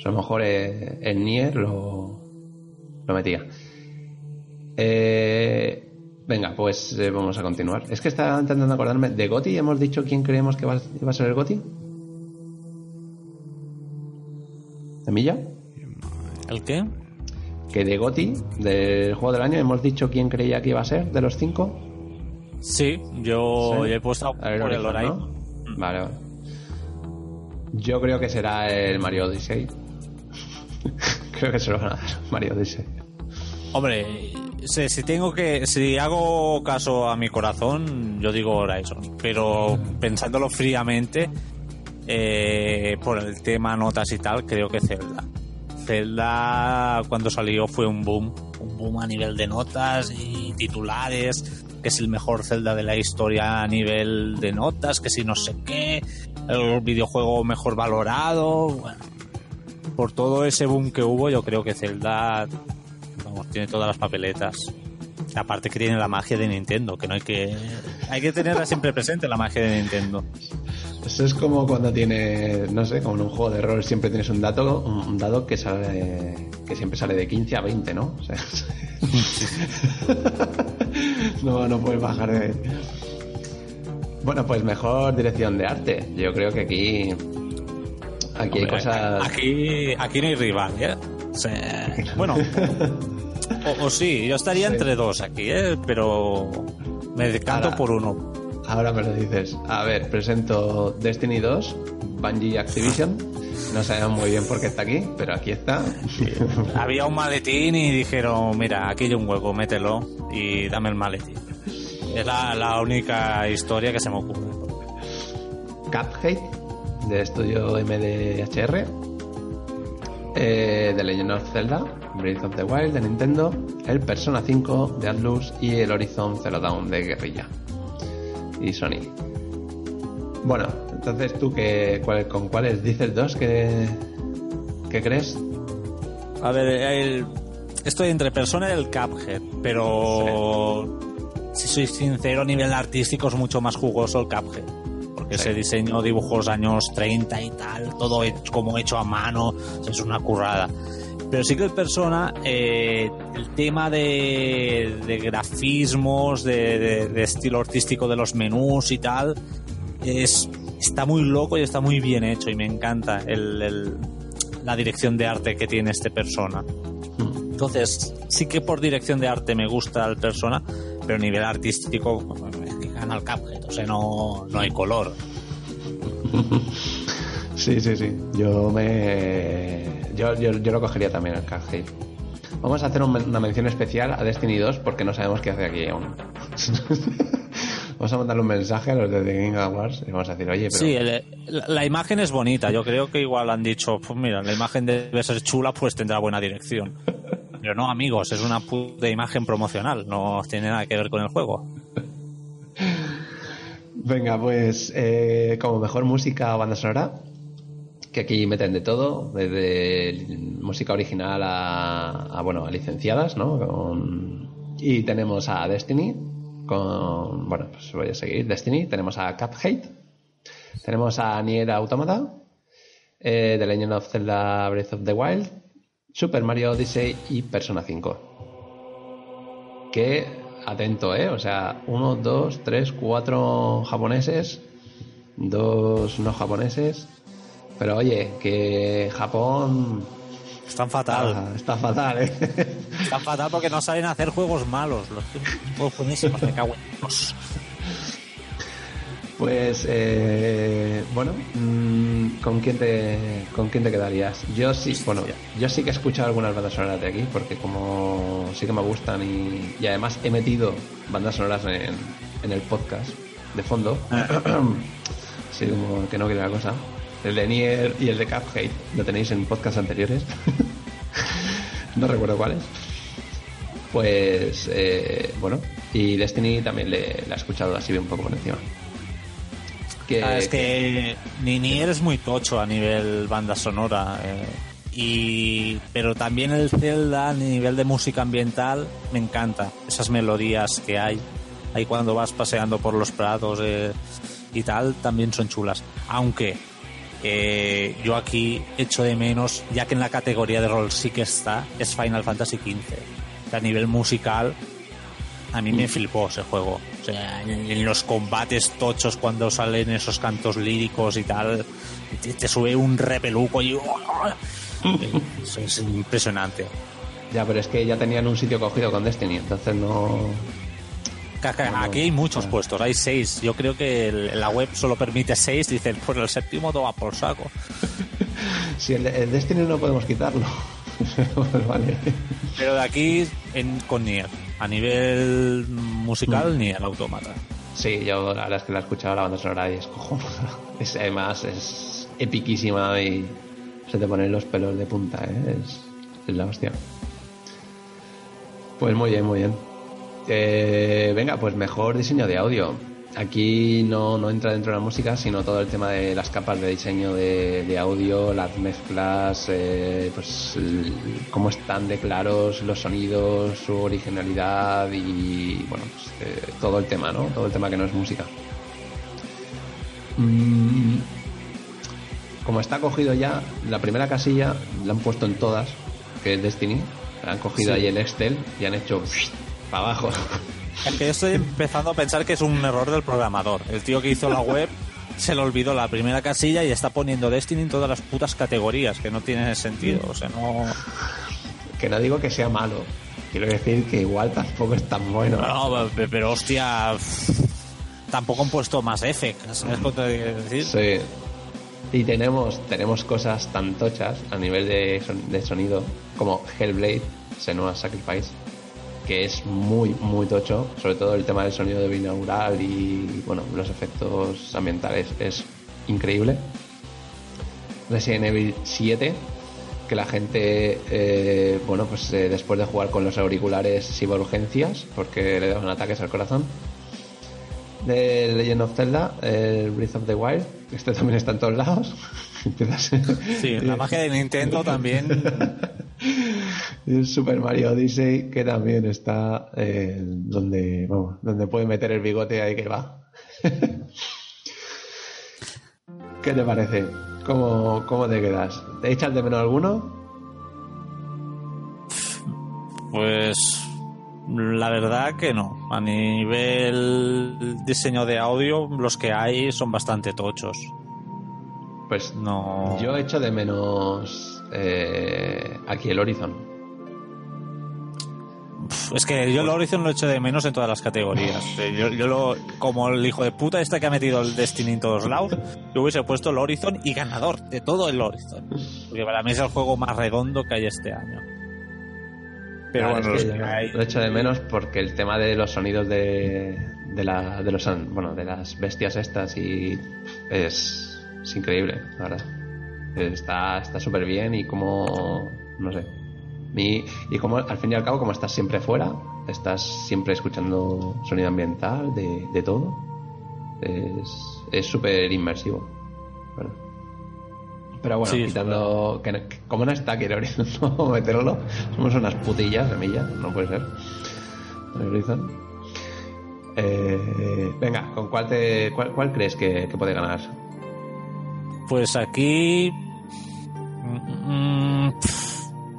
a lo mejor eh, en Nier lo, lo metía. Eh, venga, pues eh, vamos a continuar. Es que estaba intentando acordarme. ¿De Goti hemos dicho quién creemos que va, a ser el Goti? ¿Emilla? ¿El qué? Que de Goti, del juego del año, hemos dicho quién creía que iba a ser de los cinco. Sí, yo he puesto por el mm. Vale, vale. Yo creo que será el Mario Odyssey. creo que se lo van a dar, Mario Odyssey. Hombre, si, tengo que, si hago caso a mi corazón, yo digo Horizon, pero pensándolo fríamente, eh, por el tema notas y tal, creo que Zelda. Zelda cuando salió fue un boom, un boom a nivel de notas y titulares, que es el mejor Zelda de la historia a nivel de notas, que si no sé qué, el videojuego mejor valorado, bueno, por todo ese boom que hubo, yo creo que Zelda tiene todas las papeletas. Aparte que tiene la magia de Nintendo, que no hay que hay que tenerla siempre presente la magia de Nintendo. Eso es como cuando tiene, no sé, como en un juego de rol siempre tienes un dato, un dado que sale que siempre sale de 15 a 20, ¿no? no, no puedes bajar de Bueno, pues mejor dirección de arte. Yo creo que aquí aquí hay cosas aquí aquí no hay rival, ¿eh? bueno, o, sí, yo estaría entre dos aquí, ¿eh? pero me decanto por uno. Ahora me lo dices. A ver, presento Destiny 2, Bungie Activision. No sabemos muy bien por qué está aquí, pero aquí está. Había un maletín y dijeron, mira, aquí hay un hueco, mételo y dame el maletín. Es la, única historia que se me ocurre. Cuphead, de estudio MDHR. Eh, The Legend of Zelda, Breath of the Wild de Nintendo, el Persona 5 de Atlus y el Horizon Zero Dawn de Guerrilla y Sony. Bueno, entonces tú qué, con cuáles dices dos que, ¿Qué crees? A ver, estoy entre Persona y el Cuphead, pero si soy sincero, a nivel artístico es mucho más jugoso el Cuphead. Porque ese diseño, dibujos años 30 y tal, todo como hecho a mano, es una currada. Pero sí que el Persona, eh, el tema de, grafismos, de, estilo artístico de los menús y tal, es, está muy loco y está muy bien hecho y me encanta la dirección de arte que tiene este Persona. Entonces, sí que por dirección de arte me gusta el Persona, pero a nivel artístico gana el Cuphead, o sea, no, no hay color. Sí, sí, sí. Yo me. Yo, yo, lo cogería también el Cuphead. Vamos a hacer una mención especial a Destiny 2 porque no sabemos qué hace aquí aún. vamos a mandarle un mensaje a los de The Game Awards y vamos a decir, oye, pero... Sí, la, imagen es bonita. Yo creo que igual han dicho, pues mira, la imagen debe ser chula, pues tendrá buena dirección. Pero no, amigos, es una puta imagen promocional. No tiene nada que ver con el juego. Venga, pues eh, como mejor música o banda sonora, que aquí meten de todo, desde música original a, bueno, a licenciadas, ¿no? y tenemos a Destiny, con, bueno, pues voy a seguir, Destiny, tenemos a Cuphead, tenemos a Nier Automata, eh, The Legend of Zelda Breath of the Wild, Super Mario Odyssey y Persona 5. Que, atento, ¿eh? O sea, uno, dos, tres, cuatro japoneses, dos no japoneses, pero oye, que Japón. Están fatal. Está, fatal, ¿eh? Están fatal porque no saben hacer juegos malos. Los juegos buenísimos, me cago en Pues, eh, bueno, mm, ¿con quién, te, ¿con quién te quedarías? Yo sí, bueno, yo sí que he escuchado algunas bandas sonoras de aquí, porque como sí que me gustan y, y además he metido bandas sonoras en, en el podcast de fondo. sí, como que no quiere la cosa. El de Nier y el de Cuphead lo tenéis en podcast anteriores. no recuerdo cuáles. Pues eh, bueno, y Destiny también le, le ha escuchado así un poco por encima. Que, ah, es que, ni, ni eres muy tocho a nivel banda sonora. Eh, y pero también el Zelda a nivel de música ambiental me encanta esas melodías que hay ahí cuando vas paseando por los prados eh, y tal también son chulas aunque eh, yo aquí echo de menos ya que en la categoría de rol sí que está es Final Fantasy XV a nivel musical a mí me flipó ese juego. O sea, en, los combates tochos cuando salen esos cantos líricos y tal, te, sube un repeluco y es, impresionante. Ya, pero es que ya tenían un sitio cogido con Destiny, entonces no. Aquí hay muchos puestos, hay seis. Yo creo que la web solo permite seis. Dicen, pues el séptimo toma por saco. si el, Destiny no podemos quitarlo. Pues vale. Pero de aquí en, con Nier, a nivel musical, mm. ni el automata. Sí, yo la verdad es que la he escuchado la banda sonora y es cojonuda. Es, además, es epiquísima y se te ponen los pelos de punta, ¿eh? es, la hostia. Pues muy bien, muy bien. Eh, venga, pues mejor diseño de audio. Aquí no, no, entra dentro de la música, sino todo el tema de las capas de diseño de, audio, las mezclas, eh, pues cómo están de claros los sonidos, su originalidad y bueno, pues, eh, todo el tema, ¿no? Todo el tema que no es música. Mm, como está cogido ya, la primera casilla la han puesto en todas, que es Destiny. La han cogido ahí en Excel y han hecho para abajo. Es que yo estoy empezando a pensar que es un error del programador. El tío que hizo la web se le olvidó la primera casilla y está poniendo Destiny en todas las putas categorías, que no tiene sentido. O sea, no. Que no digo que sea malo. Quiero decir que igual tampoco es tan bueno. No, pero, hostia. Tampoco han puesto más F. ¿Sabes decir? Sí. Y tenemos, tenemos cosas tan tochas a nivel de, de sonido como Hellblade, Senua Sacrifice, que es muy, muy tocho, sobre todo el tema del sonido de binaural y bueno, los efectos ambientales es increíble. Resident Evil 7, que la gente, eh, bueno, pues eh, después de jugar con los auriculares iba urgencias porque le daban ataques al corazón de Legend of Zelda, el Breath of the Wild. Este también está en todos lados. sí, la magia de Nintendo también. y el Super Mario Odyssey, que también está eh, donde, vamos, donde puede meter el bigote ahí que va. ¿Qué te parece? ¿Cómo, ¿Cómo te quedas? ¿Te echas de menos alguno? Pues la verdad que no. A nivel diseño de audio, los que hay son bastante tochos. Pues no. Yo echo de menos eh, aquí el Horizon. Es que yo el Horizon lo echo de menos en todas las categorías. Yo, lo, como el hijo de puta este que ha metido el Destiny en todos lados, yo hubiese puesto el Horizon y ganador de todo el Horizon. Porque para mí es el juego más redondo que hay este año. Pero bueno, lo echo de menos porque el tema de los sonidos de, de, la, de los bueno de las bestias estas y es, es increíble, la verdad. Está súper bien y como no sé. Y, y como al fin y al cabo, como estás siempre fuera, estás siempre escuchando sonido ambiental, de, de todo, es súper inmersivo. Pero bueno, quitando. Que, como no está, quiero no meterlo. Somos unas putillas, semillas, no puede ser. Eh, venga, ¿con cuál, te, cuál, crees que, puede ganar? Pues aquí. Mm,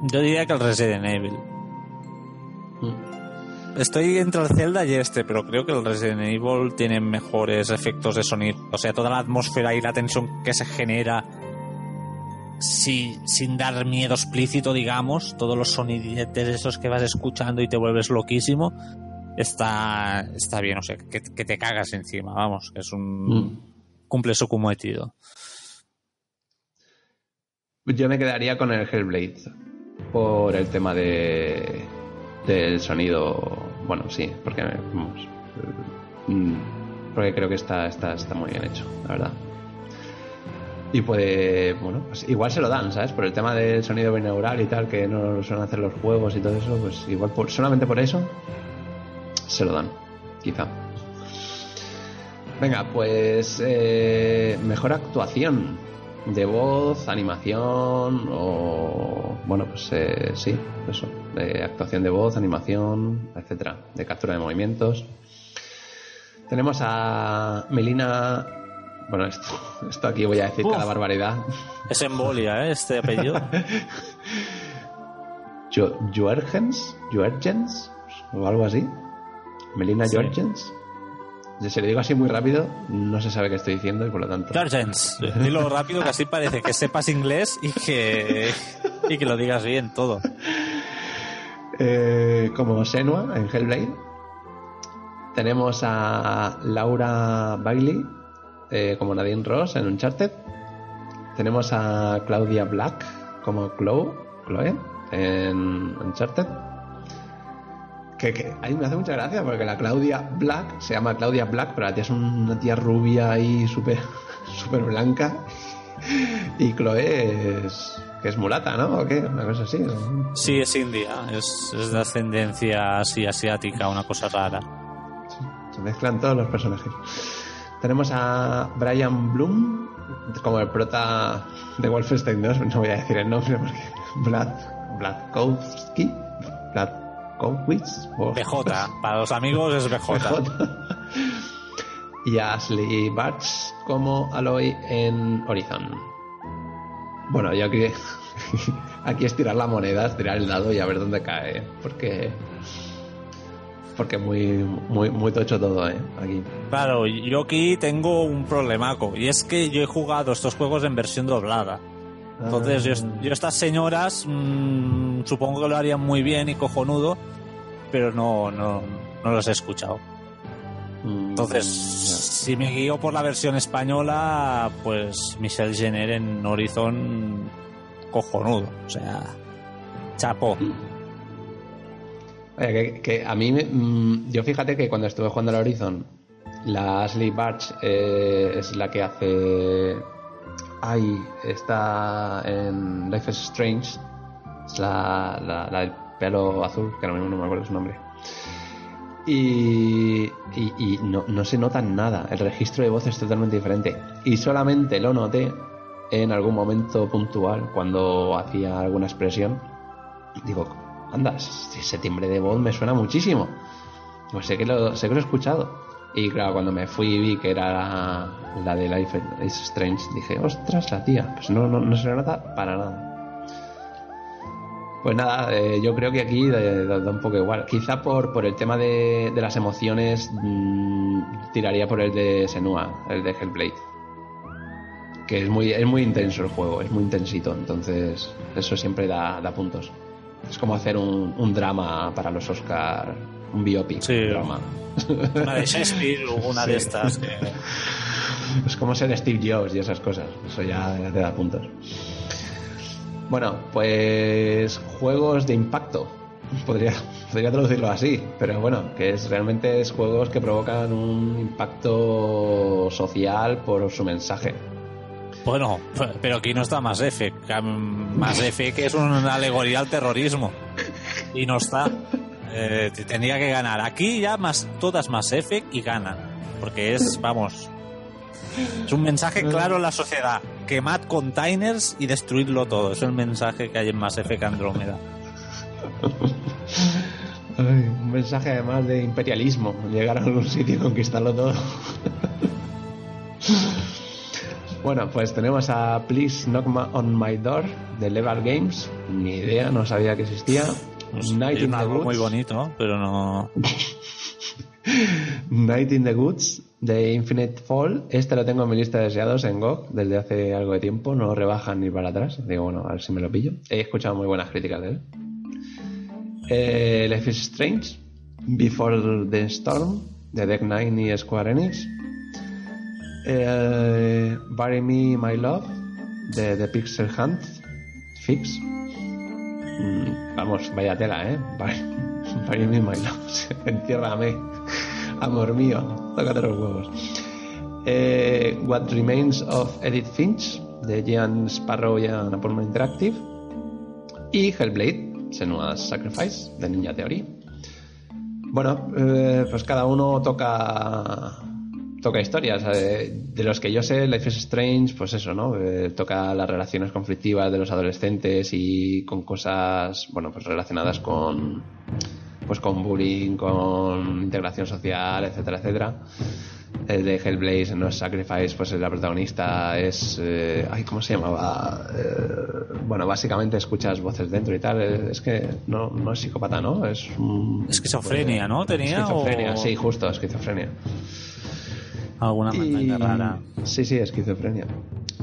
yo diría que el Resident Evil. Mm. Estoy entre el Zelda y este, pero creo que el Resident Evil tiene mejores efectos de sonido. O sea, toda la atmósfera y la tensión que se genera sin dar miedo explícito, digamos, todos los sonidetes esos que vas escuchando y te vuelves loquísimo, está, está bien, o sea, que, te cagas encima, vamos, es un... Mm. cumple su cometido. Yo me quedaría con el Hellblade por el tema de del sonido, bueno, sí, porque mm, porque creo que está, está, está muy bien hecho, la verdad. Y puede, bueno, pues igual se lo dan, ¿sabes? Por el tema del sonido binaural y tal, que no lo suelen hacer los juegos y todo eso, pues igual por, solamente por eso se lo dan, quizá. Venga, pues eh, mejor actuación de voz, animación o bueno, pues eh, sí, eso, de actuación de voz, animación, etcétera, de captura de movimientos. Tenemos a Melina bueno, esto, aquí voy a decir cada barbaridad. Es embolia, ¿eh? Este apellido. jo Juergens, Juergens, o algo así. Melina sí. Juergens. Si le digo así muy rápido, no se sabe qué estoy diciendo y por lo tanto. Dilo rápido que así parece que sepas inglés y que, y que lo digas bien todo. Eh, como Senua en Hellblade. Tenemos a Laura Bailey eh, como Nadine Ross en Uncharted. Tenemos a Claudia Black como Chloe, Chloe en Uncharted. Que, que a mí me hace mucha gracia porque la Claudia Black se llama Claudia Black, pero la tía es una tía rubia y súper super blanca. Y Chloe es, que es mulata, ¿no? ¿O qué? Una cosa así. Sí, es india, es, es de ascendencia así asiática, una cosa rara. se mezclan todos los personajes. Tenemos a Brian Bloom como el prota de Wolfenstein 2, no voy a decir el nombre porque Vlad BJ, para los amigos es BJ. y a Ashley Bartz como Aloy en Horizon. Bueno, yo aquí aquí es tirar la moneda, es tirar el dado y a ver dónde cae, porque porque muy, muy, muy tocho todo, ¿eh? Aquí. Claro, yo aquí tengo un problemaco. Y es que yo he jugado estos juegos en versión doblada. Entonces, yo, Ah. yo estas señoras mmm, supongo que lo harían muy bien y cojonudo, pero no, no, no los he escuchado. Mm, Entonces, si me guío por la versión española, pues Michelle Jenner en Horizon, cojonudo. O sea, chapo. Que, que a mí, me- mm, yo fíjate que cuando estuve jugando al Horizon, la Ashley Barch eh, es la que hace. Ay, está en Life is Strange. Es la, la, del pelo azul, que ahora mismo no me acuerdo su nombre. Y, y, no, no se nota nada. El registro de voz es totalmente diferente. Y solamente lo noté en algún momento puntual, cuando hacía alguna expresión. Digo, anda, ese timbre de voz me suena muchísimo. Pues sé que lo, sé que lo he escuchado. Y claro, cuando me fui y vi que era la, la de Life is Strange, dije, ostras, la tía. Pues no, no, no se nota para nada. Pues nada, eh, yo creo que aquí da, da un poco igual. Quizá por, por el tema de, de las emociones mm, tiraría por el de Senua, el de Hellblade. Que es muy, es muy intenso el juego, es muy intensito, entonces eso siempre da, da puntos. Es como hacer un, un drama para los Oscar, un biopic, Sí. drama. Una de Shakespeare o una de estas. que- Es como ser Steve Jobs y esas cosas. Eso ya, ya te da puntos. Bueno, pues juegos de impacto. Podría, podría traducirlo así, pero bueno, que es realmente es juegos que provocan un impacto social por su mensaje. Bueno, pero aquí no está Más F. Más F que es una alegoría al terrorismo. Y no está. Eh, tendría que ganar. Aquí ya más todas Más F y ganan. Porque es, vamos, es un mensaje claro a la sociedad. Quemad containers y destruidlo todo. Es el mensaje que hay en F que Andrómeda. un mensaje además de imperialismo, llegar a algún sitio y conquistarlo todo. bueno, pues tenemos a Please Knock on My Door de Level Games. Ni idea, no sabía que existía. Night es in the algo Woods. muy bonito, pero no. Night in the Woods de Infinite Fall. Este lo tengo en mi lista de deseados en GOG desde hace algo de tiempo. No rebajan ni para atrás. Digo, bueno, a ver si me lo pillo. He escuchado muy buenas críticas de él. Eh, Life is Strange. Before the Storm de Deck Nine y Square Enix. Eh, Bury Me My Love de The Pixel Hunt. Fix. Mm, vamos, vaya tela, ¿eh? Me My Love. Entiérrame. Amor mío, tócate los huevos. Eh, What Remains of Edith Finch, de Gian Sparrow y Annapurna Interactive. Y Hellblade, Senua's Sacrifice, de Ninja Theory. Bueno, eh, pues cada uno toca toca historias. Eh, de los que yo sé, Life is Strange, pues eso, ¿no? Eh, toca las relaciones conflictivas de los adolescentes y con cosas, bueno, pues relacionadas con pues con bullying, con integración social, etcétera, etcétera. El de Hellblaze, No Sacrifice, pues la protagonista es. Eh, ay, ¿cómo se llamaba? Eh, bueno, básicamente escuchas voces dentro y tal. Eh, es que no, no es psicópata, ¿no? Es. esquizofrenia, ¿no? ¿Tenía? Esquizofrenia, sí, justo, esquizofrenia. Alguna manera rara. Sí, sí, esquizofrenia.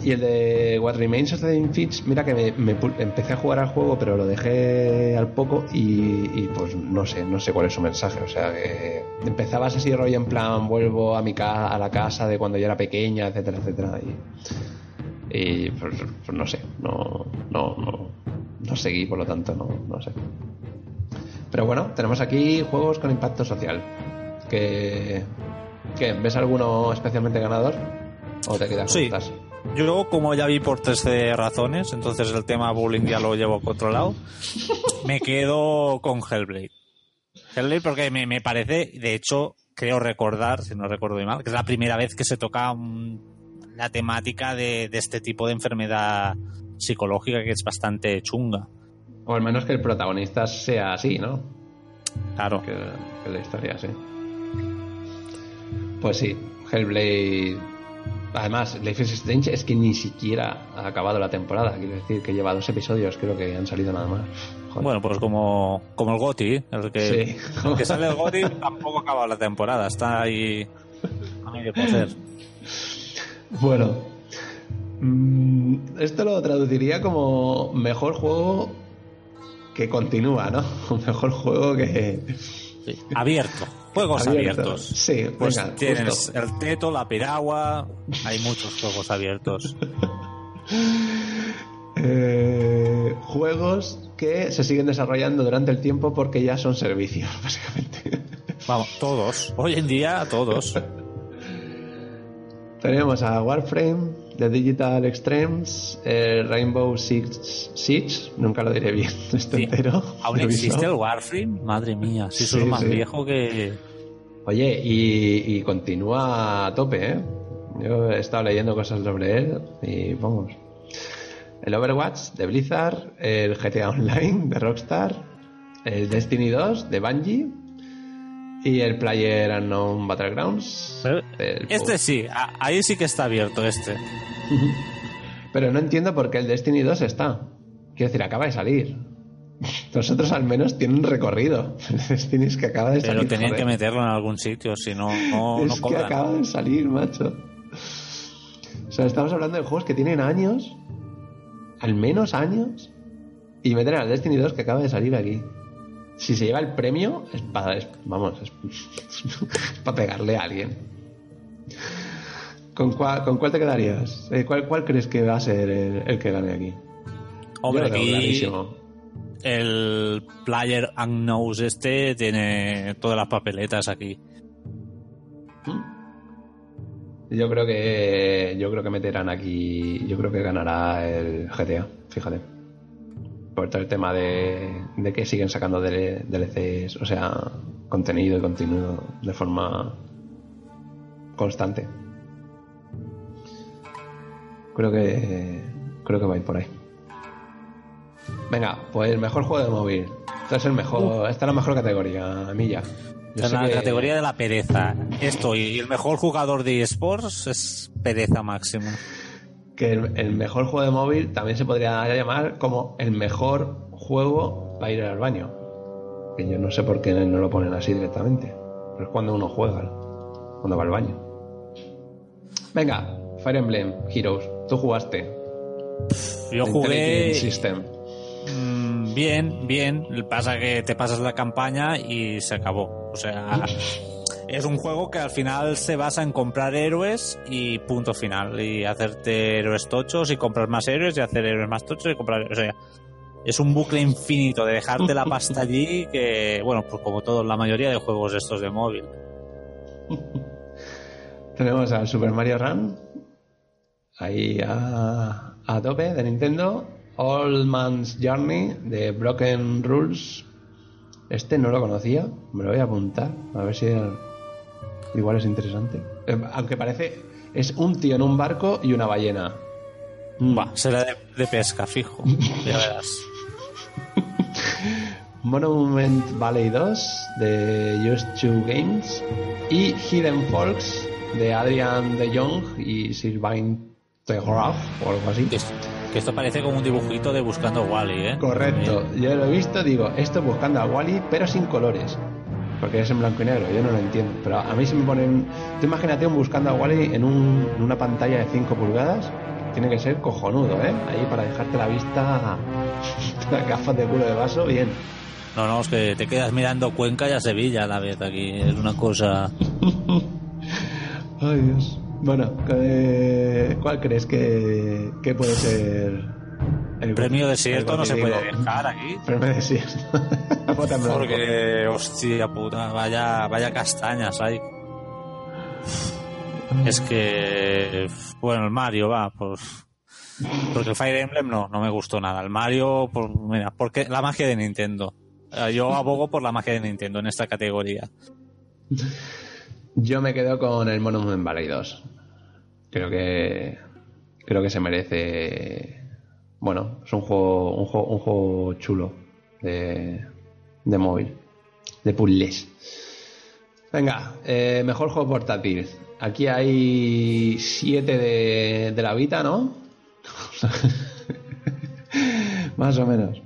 Y el de What Remains of the Finch, mira que me, empecé a jugar al juego, pero lo dejé al poco y, pues no sé, no sé cuál es su mensaje. O sea, que empezabas así rollo en plan, vuelvo a mi a la casa de cuando yo era pequeña, etcétera, etcétera. Y, pues, pues, no sé, no, no, no, no seguí, por lo tanto, no, no sé. Pero bueno, tenemos aquí juegos con impacto social. Que, que ¿Ves alguno especialmente ganador? ¿O te quedas sí. Yo, como ya vi por 13 razones, entonces el tema bullying ya lo llevo controlado, me quedo con Hellblade. Hellblade porque me, parece, de hecho, creo recordar, si no recuerdo mal, que es la primera vez que se toca la temática de, este tipo de enfermedad psicológica que es bastante chunga. O al menos que el protagonista sea así, ¿no? Claro. Que, que la historia sí. Pues sí, Hellblade Además, Life is Strange es que ni siquiera ha acabado la temporada. Quiero decir que lleva dos episodios, creo que han salido nada más. Bueno, pues como, como el Goti, el que, que sale el Goti tampoco ha acabado la temporada. Está ahí a medio. Bueno, mm, esto lo traduciría como mejor juego que continúa, ¿no? Mejor juego que... Abierto. Juegos abiertos. Sí, pues tienes el Teto, la Piragua, hay muchos juegos abiertos. Eh, juegos que se siguen desarrollando durante el tiempo porque ya son servicios, básicamente. Vamos, todos. Hoy en día, todos. Tenemos a Warframe, The Digital Extremes, eh, Rainbow Six Siege, nunca lo diré bien esto entero. ¿Aún existe el Warframe? Madre mía, si sí, más viejo que... Oye, y, continúa a tope, ¿eh? Yo he estado leyendo cosas sobre él y vamos. El Overwatch de Blizzard, el GTA Online de Rockstar, el Destiny 2 de Bungie y el Player Unknown Battlegrounds. este sí, ahí sí que está abierto este. Pero no entiendo por qué el Destiny 2 está. Quiero decir, acaba de salir. Nosotros al menos tiene un recorrido. El Destiny es que acaba de salir. Pero tenían que meterlo en algún sitio, si no, no, es que acaba de salir, macho. O sea, estamos hablando de juegos que tienen años, al menos años, y meter al Destiny 2 que acaba de salir aquí si se lleva el premio, es para, vamos, es, para pegarle a alguien. ¿Con cuál, ¿Con cuál te quedarías? Eh, ¿cuál, ¿Cuál crees que va a ser el, que gane aquí? Hombre, aquí el Player Unknowns este tiene todas las papeletas aquí. Hmm. Yo creo que yo creo que meterán aquí, yo creo que ganará el GTA, fíjate por todo el tema de, que siguen sacando DLCs, o sea, contenido y contenido de forma constante. Creo que creo que va a ir por ahí. Venga, pues mejor juego de móvil. Este es el mejor, esta es la mejor categoría, Milla. Esta es la categoría de la pereza. Esto y el mejor jugador de esports es pereza máxima que el, mejor juego de móvil también se podría llamar como el mejor juego para ir al baño. Que yo no sé por qué no lo ponen así directamente. Pero es cuando uno juega, cuando va al baño. Venga, Fire Emblem Heroes, tú jugaste. Yo jugué. System. Mm, bien, bien. Pasa que te pasas la campaña y se acabó. O sea. es un juego que al final se basa en comprar héroes y punto final. Y hacerte héroes tochos y comprar más héroes y hacer héroes más tochos y comprar. O sea, es un bucle infinito de dejarte la pasta allí que, bueno, pues como todos, la mayoría de juegos estos de móvil. Tenemos al Super Mario Run, ahí a, a tope de Nintendo. All Man's Journey de Broken Rules. Este no lo conocía, me lo voy a apuntar, a ver si igual es interesante. Eh, aunque parece, es un tío en un barco y una ballena. Mm. Va, será de, de pesca, fijo. Ya verás. Monument Valley 2 de Just Two Games y Hidden Folks de Adrian de Jong y Sylvain Tegraf o algo así. Que esto, que esto parece como un dibujito de Buscando a Wally, ¿eh? Correcto, yo lo he visto, digo, esto buscando a Wally, pero sin colores. Porque es en blanco y negro, yo no lo entiendo. Pero a mí se me ponen. Tú imagínate buscando a Wally en, un- en una pantalla de 5 pulgadas. Tiene que ser cojonudo, ¿eh? Ahí para dejarte la vista. las gafas de culo de vaso, bien. No, no, es que te quedas mirando Cuenca y a Sevilla a la vez aquí. Es una cosa. Ay, Dios. Bueno, ¿cuál crees que, que puede ser el Premio desierto el no se puede dejar aquí. Premio desierto. Porque, hostia puta, vaya, vaya castañas hay. Es que, bueno, el Mario va, pues. Porque el Fire Emblem no, no me gustó nada. El Mario, pues, mira, porque la magia de Nintendo. Eh, Yo abogo por la magia de Nintendo en esta categoría. Yo me quedo con el Monument Valley 2. Creo que creo que se merece. Bueno, es un juego un juego, un juego chulo de, de móvil, de puzzles. Venga, eh, mejor juego portátil. Aquí hay siete de, de la Vita, ¿no? Más o menos.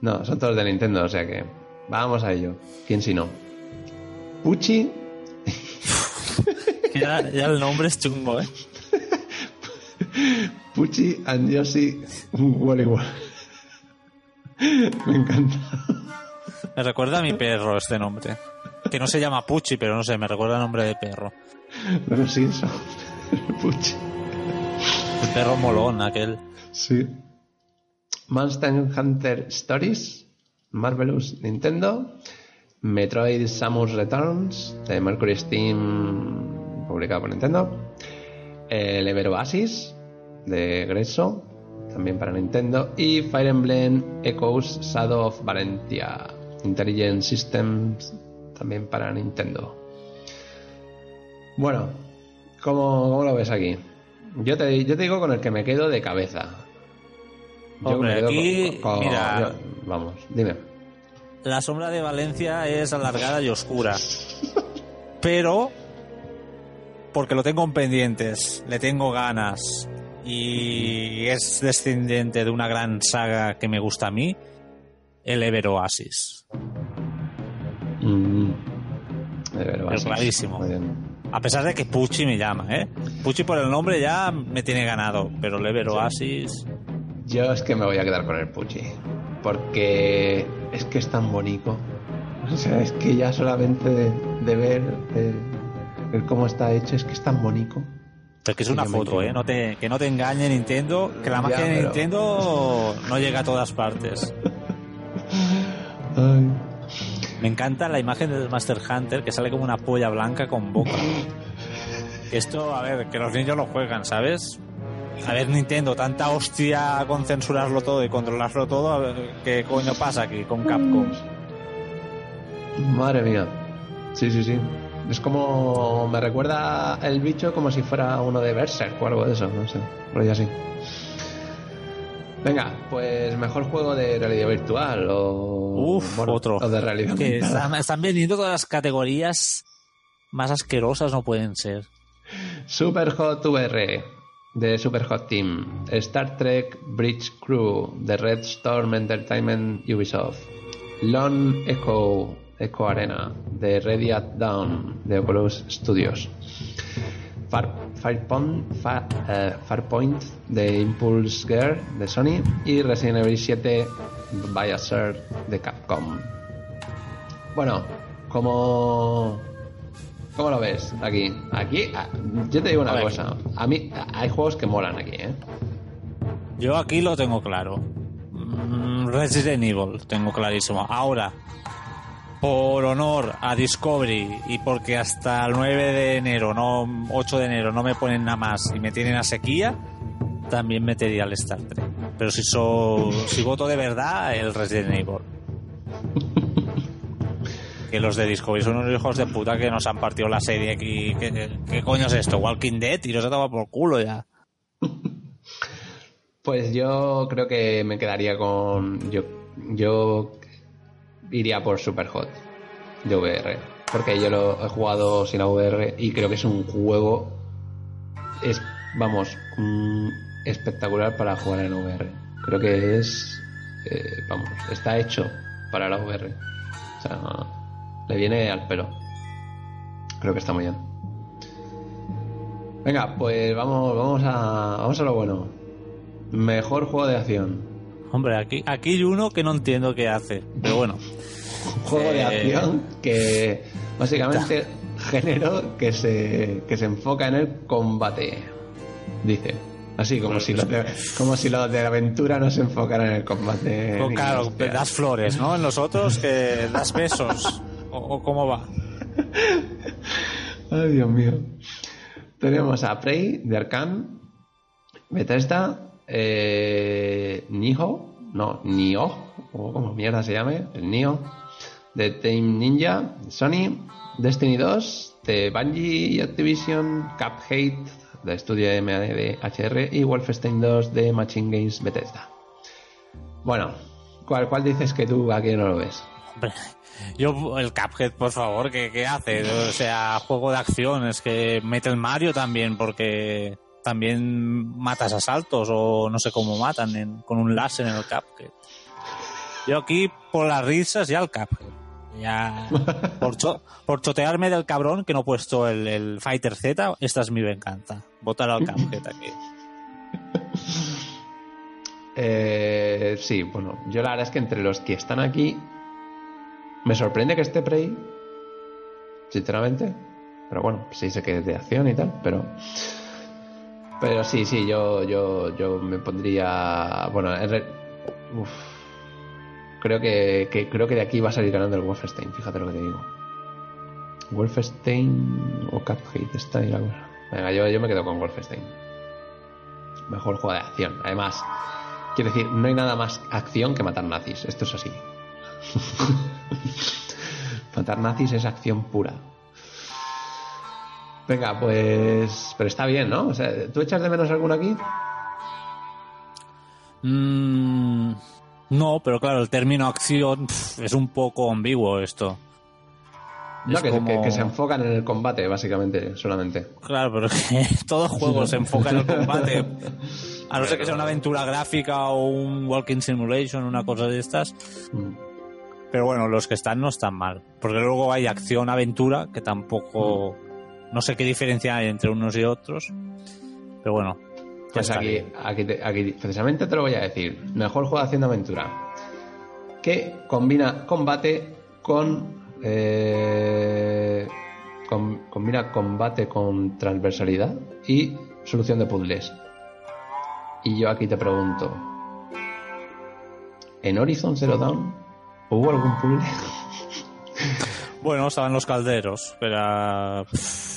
No, son todos de Nintendo, o sea que vamos a ello. ¿Quién si no? Pucci, Ya, ya el nombre es chungo, ¿eh? Pucci and Yoshi Wally Wall. Me encanta. Me recuerda a mi perro este nombre. Que no se llama Pucci, pero no sé, me recuerda el nombre de perro. Pero sí, eso. Pucci. El perro molón, aquel. Sí. Monster Hunter Stories, Marvelous Nintendo, Metroid Samus Returns de Mercury Steam, publicado por Nintendo, el Ever Oasis de Greso, también para Nintendo, y Fire Emblem Echoes Shadow of Valentia, Intelligent Systems, también para Nintendo. Bueno, ¿cómo, cómo lo ves aquí? Yo te, yo te digo con el que me quedo de cabeza. Yo Hombre, me quedo aquí, mira. yo- vamos, dime. La sombra de Valencia es alargada y oscura. Pero porque lo tengo en pendientes, le tengo ganas y es descendiente de una gran saga que me gusta a mí, el Ever Oasis. Mm. Ever Oasis. Muy bien. A pesar de que Pucci me llama, ¿eh? Pucci por el nombre ya me tiene ganado, pero el Ever Oasis... Yo es que me voy a quedar con el Pucci. Porque es que es tan bonito. O sea, es que ya solamente de, de ver de- ver cómo está hecho, es que es tan bonito. Pero que es Sí, una foto. ¿eh? No te, que no te engañe Nintendo, que la Ya, magia de Nintendo no llega a todas partes. Ay. Me encanta la imagen del Master Hunter que sale como una polla blanca con boca. Esto, a ver, que los niños lo juegan, ¿sabes? A ver, Nintendo, tanta hostia con censurarlo todo y controlarlo todo, a ver, ¿qué coño pasa aquí con Capcom? Madre mía. Sí, sí, sí. Es como. Me recuerda el bicho como si fuera uno de Berserk o algo de eso, no sé. Rollo así. Venga, pues mejor juego de realidad virtual o. Uf, bueno, otro. O de realidad Que están, están vendiendo todas las categorías más asquerosas, no pueden ser. Super Hot VR de Super Hot Team. Star Trek Bridge Crew de Red Storm Entertainment Ubisoft. Lone Echo Echo Arena de Ready at Dawn de Oculus Studios. Far, Farpoint, Fa- eh, Farpoint de Impulse Gear de Sony y Resident Evil 7 Bioshare de Capcom. Bueno, como ¿Cómo lo ves aquí? Aquí, ah, yo te digo una A cosa. A mí, hay juegos que molan aquí, ¿eh? Yo aquí lo tengo claro. Mm, Resident Evil, tengo clarísimo. Ahora, por honor a Discovery y porque hasta el 9 de enero, no 8 de enero, no me ponen nada más y me tienen a sequía, también metería el Star Trek. Pero si, so, si voto de verdad, el Resident Evil. que los de Discovery son unos hijos de puta que nos han partido la serie aquí. ¿Qué, qué coño es esto? Walking Dead y nos ha tomado por culo ya. Pues yo creo que me quedaría con. Yo, yo iría por Superhot de VR. Porque yo lo he jugado sin la VR y creo que es un juego. Es, vamos, mm, espectacular para jugar en VR. Creo que es. eh, vamos, está hecho para la VR. O sea, le viene al pelo. Creo que está muy bien. Venga, pues vamos, vamos a. Vamos a lo bueno. Mejor juego de acción. Hombre, aquí, aquí hay uno que no entiendo qué hace. Pero bueno. Juego de Eh, acción que básicamente género que se, que se enfoca en el combate. Dice. Así como si, los de, como si los de aventura no se enfocaran en el combate. Pues claro, hostia. das flores, ¿no? En los otros que das besos. ¿O, o cómo va? Ay, Dios mío. Tenemos a Prey de Arkane, Bethesda, eh, Niho, no, Nioh, o como mierda se llame, el Nioh, de Team Ninja, Sony, Destiny 2, de Bungie y Activision, Cuphead, de estudio MADHR y Wolfenstein 2 de Machine Games Bethesda. Bueno, ¿cuál, dices que tú aquí no lo ves? Yo, el Cuphead, por favor, ¿qué, qué hace? O sea, juego de acción, es que mete el Mario también, porque también matas asaltos o no sé cómo matan en- con un láser en el Cuphead. Yo aquí, por las risas, ya el Cuphead. Ya, por, cho- por chotearme del cabrón que no he puesto el, el Fighter Z, esta es mi venganza. Votar al Cuphead aquí. Eh, sí, bueno, yo la verdad es que entre los que están aquí me sorprende que esté Prey, sinceramente. Pero bueno, sí sé que es de acción y tal, pero pero sí, sí, yo yo yo me pondría, bueno, en uf, creo que, que creo que de aquí va a salir ganando el Wolfenstein, fíjate lo que te digo. Wolfenstein o Cuphead está ahí la cosa. Venga, yo, yo me quedo con Wolfenstein. Mejor juego de acción. Además, quiero decir, no hay nada más acción que matar nazis. Esto es así. matar nazis es acción pura. Venga, pues. Pero está bien, ¿no? O sea, ¿tú echas de menos alguno aquí? Mm, no, pero claro, el término acción es un poco ambiguo esto. No, Es que, como- que- que se enfocan en el combate, básicamente, solamente. Claro, pero que todo juego se enfoca en el combate. A no ser que sea una aventura gráfica o un walking simulation, una cosa de estas. Mm. Pero bueno, los que están no están mal. Porque luego hay acción-aventura, que tampoco... No sé qué diferencia hay entre unos y otros. Pero bueno. Pues aquí, aquí, te- aquí precisamente te lo voy a decir. Mejor juego de acción de aventura. Que combina combate con, eh, con- Combina combate con transversalidad y solución de puzzles. Y yo aquí te pregunto. ¿En Horizon Zero Dawn hubo algún puzzle? Bueno, estaban los calderos, pero...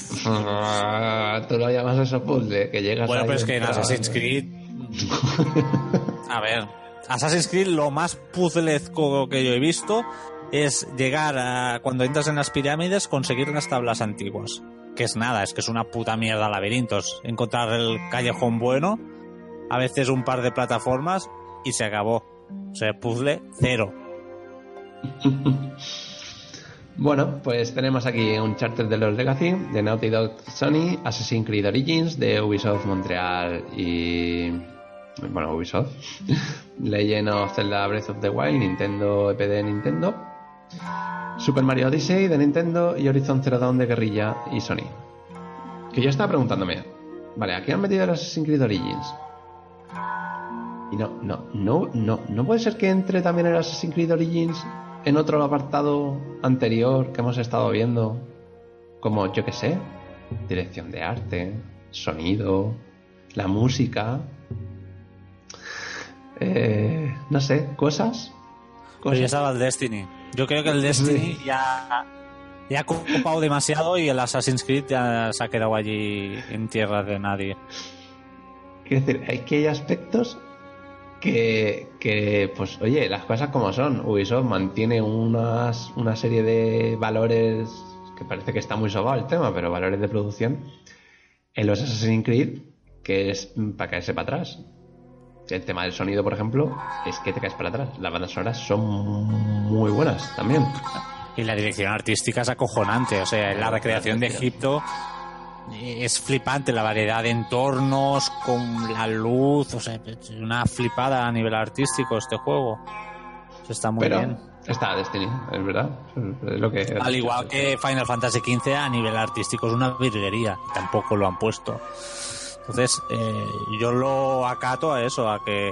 Tú lo llamas eso puzzle, que llegas Bueno, pero es que en. Assassin's Creed. A ver, Assassin's Creed lo más puzzlezco que yo he visto es llegar a. Cuando entras en las pirámides, conseguir las tablas antiguas. Que es nada, es que es una puta mierda laberintos. Encontrar el callejón bueno, a veces un par de plataformas y se acabó. O sea, puzzle cero. Bueno, pues tenemos aquí un charter de los Legacy, de Naughty Dog Sony, Assassin's Creed Origins, de Ubisoft Montreal y. Bueno, Ubisoft. Legend of Zelda Breath of the Wild, Nintendo EP de Nintendo. Super Mario Odyssey de Nintendo y Horizon Zero Dawn de Guerrilla y Sony. Que yo estaba preguntándome, vale, aquí han metido el Assassin's Creed Origins. Y no, no, no, no, no puede ser que entre también el Assassin's Creed Origins en otro apartado anterior que hemos estado viendo, como yo que sé, dirección de arte, sonido, la música, eh, no sé, cosas. Pero ya cosas. estaba el Destiny. Yo creo que el Destiny Sí. ya, ya ha ocupado demasiado y el Assassin's Creed ya se ha quedado allí en tierra de nadie. quiero decir, hay que hay aspectos que, que, pues, oye, las cosas como son. Ubisoft mantiene unas, una serie de valores que parece que está muy sobado el tema, pero valores de producción en los Assassin's Creed que es para caerse para atrás. El tema del sonido, por ejemplo, es que te caes para atrás. Las bandas sonoras son muy buenas también. Y la dirección artística es acojonante. O sea, la recreación de Egipto es flipante. La variedad de entornos con la luz. O sea, es una flipada a nivel artístico este juego. Está muy bien. Está Destiny, es verdad. Es lo que Al igual que Final Fantasy XV a nivel artístico es una virguería. Tampoco lo han puesto. Entonces, eh, yo lo acato a eso, a que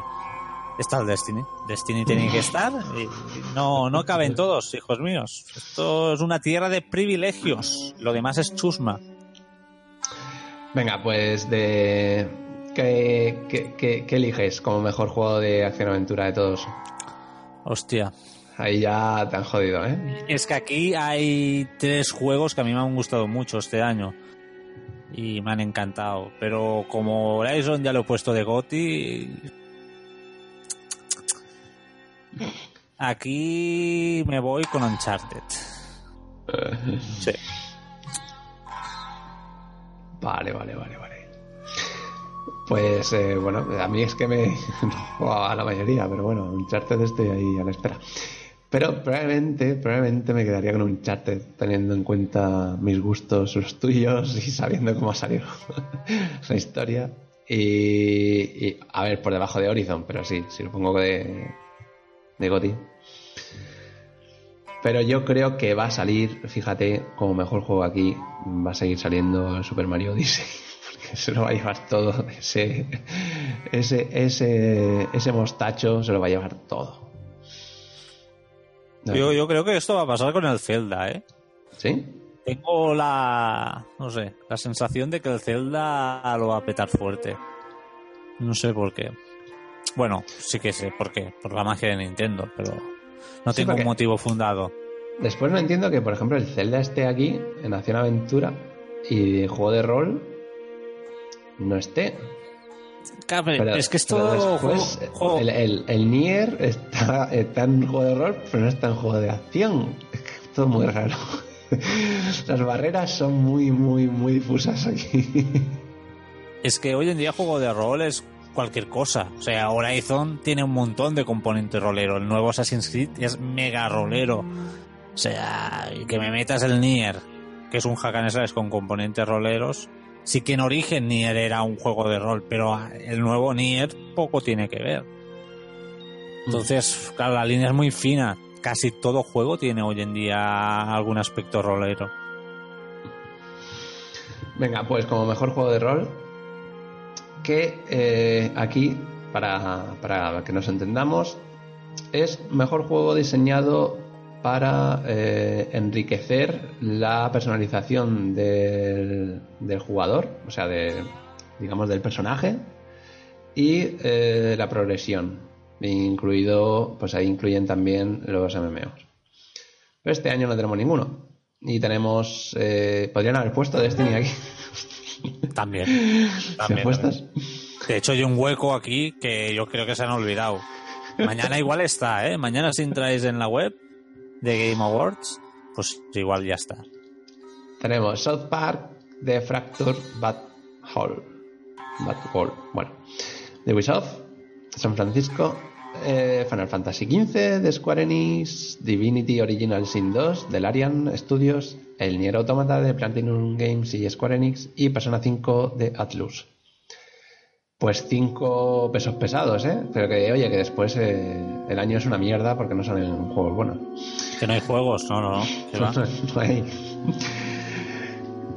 está el Destiny. Destiny tiene que estar y no, no caben todos, hijos míos. Esto es una tierra de privilegios. Lo demás es chusma. Venga, pues de... ¿Qué, qué, qué, eliges como mejor juego de acción-aventura de todos? Hostia. Ahí ya te han jodido, ¿eh? Es que aquí hay tres juegos que a mí me han gustado mucho este año y me han encantado. Pero como Horizon ya lo he puesto de Goti, aquí me voy con Uncharted. sí. Vale, vale, vale, vale. Pues eh, bueno, a mí es que me a la mayoría, pero bueno, Uncharted estoy ahí a la espera. Pero probablemente, probablemente me quedaría con un chat teniendo en cuenta mis gustos, los tuyos y sabiendo cómo ha salido la historia. Y, a ver, por debajo de Horizon, pero sí, si lo pongo de, de Goti. Pero yo creo que va a salir, fíjate, como mejor juego aquí, va a seguir saliendo Super Mario Odyssey. Porque se lo va a llevar todo. Ese, ese, ese, ese mostacho se lo va a llevar todo. Yo, yo creo que esto va a pasar con el Zelda, ¿eh? ¿Sí? Tengo la, no sé, la sensación de que el Zelda lo va a petar fuerte. No sé por qué. Bueno, sí que sé por qué, por la magia de Nintendo, pero no tengo un motivo fundado. Después no entiendo que, por ejemplo, el Zelda esté aquí en Acción Aventura y el juego de rol no esté es que esto. El, el, el, Nier está, está, en juego de rol, pero no está en juego de acción. Es todo muy raro. Las barreras son muy, muy, muy difusas aquí. Es que hoy en día juego de rol es cualquier cosa. O sea, Horizon tiene un montón de componentes rolero. El nuevo Assassin's Creed es mega rolero. O sea, que me metas el Nier, que es un hack and con componentes roleros, sí que en origen Nier era un juego de rol, pero el nuevo Nier poco tiene que ver. Entonces, claro, la línea es muy fina. Casi todo juego tiene hoy en día algún aspecto rolero. Venga, pues como mejor juego de rol, que eh, aquí, para, para que nos entendamos, es mejor juego diseñado para eh, enriquecer la personalización del, jugador, o sea, de, digamos, del personaje y eh, la progresión, incluido, pues ahí incluyen también los MMOs. Este año no tenemos ninguno. Y tenemos, eh, podrían haber puesto Destiny aquí. También. también, De hecho, hay un hueco aquí que yo creo que se han olvidado. Mañana igual está, ¿eh? Mañana si entráis en la web, de Game Awards, pues igual ya está. Tenemos South Park, The Fracture, Bad Hall. Bad Hall. Bueno, The Ubisoft, San Francisco, eh, Final Fantasy XV de Square Enix, Divinity Original Sin 2 de Larian Studios, el Nier Automata de Platinum Games y Square Enix y Persona 5 de Atlus pues cinco pesos pesados, ¿eh? Pero que, oye, que después eh, el año es una mierda porque no salen juegos buenos. Que no hay juegos, no, no, no. no hay.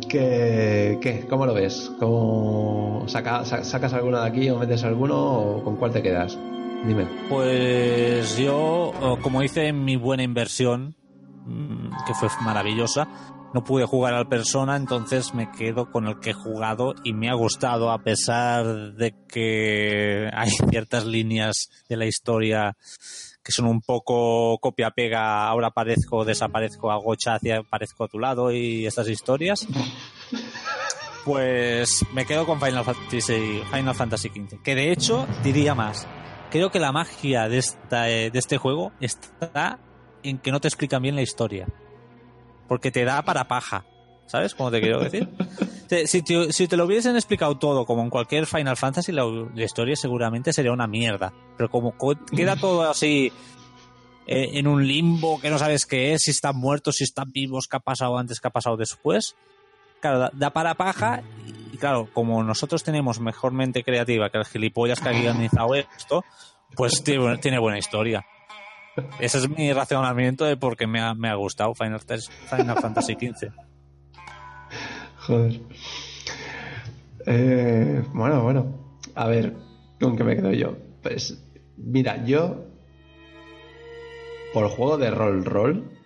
¿Qué, ¿Qué? ¿Cómo lo ves? ¿Cómo ¿Sacas alguno de aquí o metes alguno o con cuál te quedas? Dime. Pues yo, como hice en mi buena inversión, mm, que fue maravillosa, no pude jugar al persona, entonces me quedo con el que he jugado y me ha gustado a pesar de que hay ciertas líneas de la historia que son un poco copia-pega, ahora aparezco, desaparezco, hago y aparezco a tu lado y estas historias. Pues me quedo con Final Fantasy, Final Fantasy XV. Que de hecho, diría más. Creo que la magia de, esta, de este juego está en que no te explican bien la historia. Porque te da para paja. ¿Sabes cómo te quiero decir? si, te, si, te, lo hubiesen explicado todo como en cualquier Final Fantasy, la, la historia seguramente sería una mierda. Pero como queda todo así eh, en un limbo que no sabes qué es, si están muertos, si están vivos, qué ha pasado antes, qué ha pasado después, claro, da, da para paja. Y claro, como nosotros tenemos mejor mente creativa que el gilipollas que ha guionizado esto, pues tiene, buena historia. Ese es mi racionamiento de por qué me ha, me ha gustado Final, Fantasy XV. Joder. Eh, bueno, bueno. A ver, ¿con qué me quedo yo? Pues, mira, yo. Por juego de rol-rol,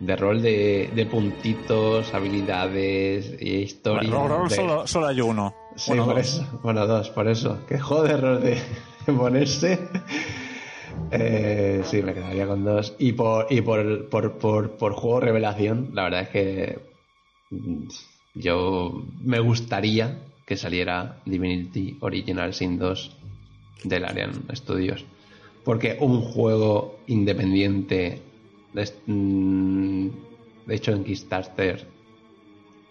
de rol de, de, puntitos, habilidades y historia. Rol, rol de... solo, solo, hay uno. Sí, bueno, por dos. eso. Bueno, dos, por eso. Que de rol de, de ponerse. Eh, sí, me quedaría con dos. Y por, y por, por, por, por juego revelación, la verdad es que yo me gustaría que saliera Divinity Original Sin 2 del Arian Studios. Porque un juego independiente, de, de hecho en Kickstarter,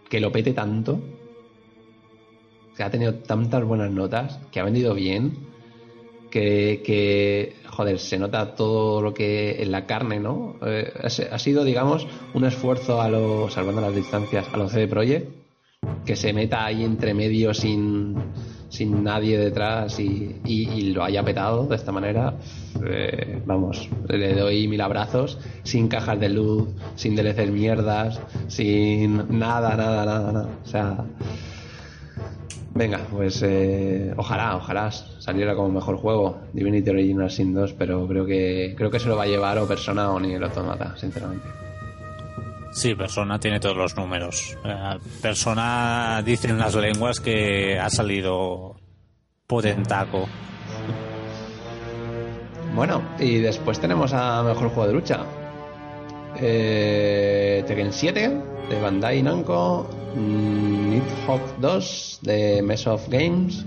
que lo pete tanto, que ha tenido tantas buenas notas, que ha vendido bien, que, que, joder, se nota todo lo que en la carne, ¿no? Eh, ha sido, digamos, un esfuerzo a lo, salvando las distancias, a los CD Projekt, que se meta ahí entre medio sin, sin nadie detrás y, y, lo haya petado de esta manera. Eh, vamos, le doy mil abrazos, sin cajas de luz, sin DLCs mierdas, sin nada, nada, nada, nada. O sea. Venga, pues eh, ojalá, ojalá saliera como mejor juego Divinity Original Sin 2, pero creo que creo que se lo va a llevar o Persona o ni el Automata, sinceramente. Sí, Persona tiene todos los números. Eh, Persona dicen las lenguas que ha salido potentaco. Bueno, y después tenemos a mejor juego de lucha. Eh, Tekken 7 de Bandai Namco, Nidhogg 2 de Mess of Games,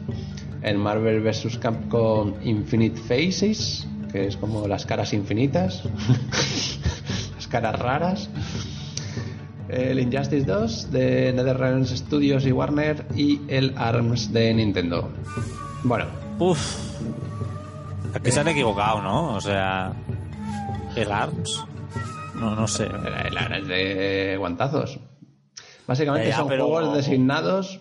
el Marvel vs. Capcom Infinite Faces, que es como las caras infinitas, las caras raras, el Injustice 2 de NetherRealm Studios y Warner y el ARMS de Nintendo. Bueno. Uf. Aquí se han equivocado, ¿no? O sea, el ARMS. No, no sé. El ARMS de guantazos. Básicamente Eh, ya, son pero- juegos designados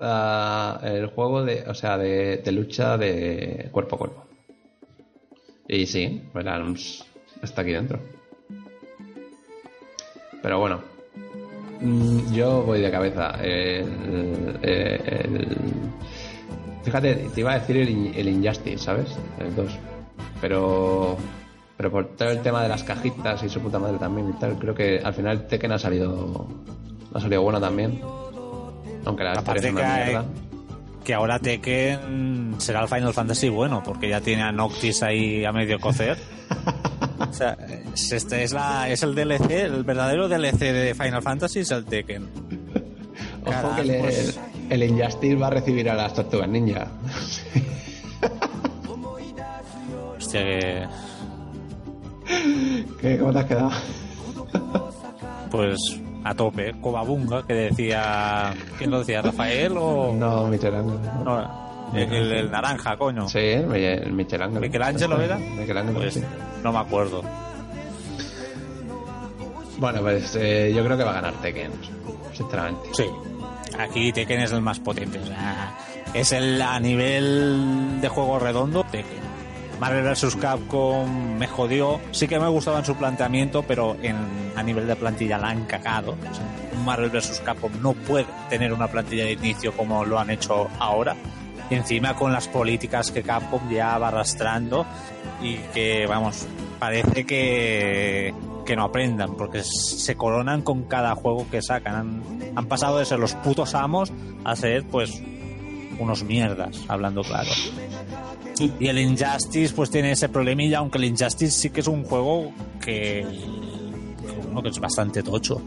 a el juego de, o sea, de, de lucha de cuerpo a cuerpo. Y sí, el ARMS está aquí dentro. Pero bueno, yo voy de cabeza. El- el- fíjate, te iba a decir el, el Injustice, ¿sabes? El 2. Pero pero por todo el tema de las cajitas y su puta madre también y tal, creo que al final Tekken ha salido ha salido bueno también. Aunque la historia es Aparte una mierda. que ahora Tekken será el Final Fantasy bueno, porque ya tiene a Noctis ahí a medio cocer. O sea, es, este es, la, es el DLC, el verdadero DLC de Final Fantasy es el Tekken. Ojo que le- pues- el, el Injustice va a recibir a las tortugas ninja. Hostia, que, ¿Qué, ¿Cómo te has quedado? pues a tope. Cobabunga, que decía. ¿Quién lo decía? ¿Rafael o.? No, Michelangelo. No, el, el- el naranja, coño. Sí, el, el Michelangelo. ¿Michelangelo era? Michelangelo, Pues sí. no me acuerdo. Bueno, pues eh, yo creo que va a ganar Tekken, sinceramente. Sí. Aquí Tekken es el más potente. O sea, es el a nivel de juego redondo Tekken. Marvel vs. Capcom me jodió. Sí que me gustaba en su planteamiento, pero en, a nivel de plantilla la han cagado. O sea, un Marvel vs. Capcom no puede tener una plantilla de inicio como lo han hecho ahora. Y encima con las políticas que Capcom ya va arrastrando y que, vamos, parece que, que no aprendan, porque se coronan con cada juego que sacan. Han, pasado de ser los putos amos a ser, pues, unos mierdas, hablando claro. Y el Injustice, pues tiene ese problemilla, aunque el Injustice sí que es un juego que, que, que es bastante tocho.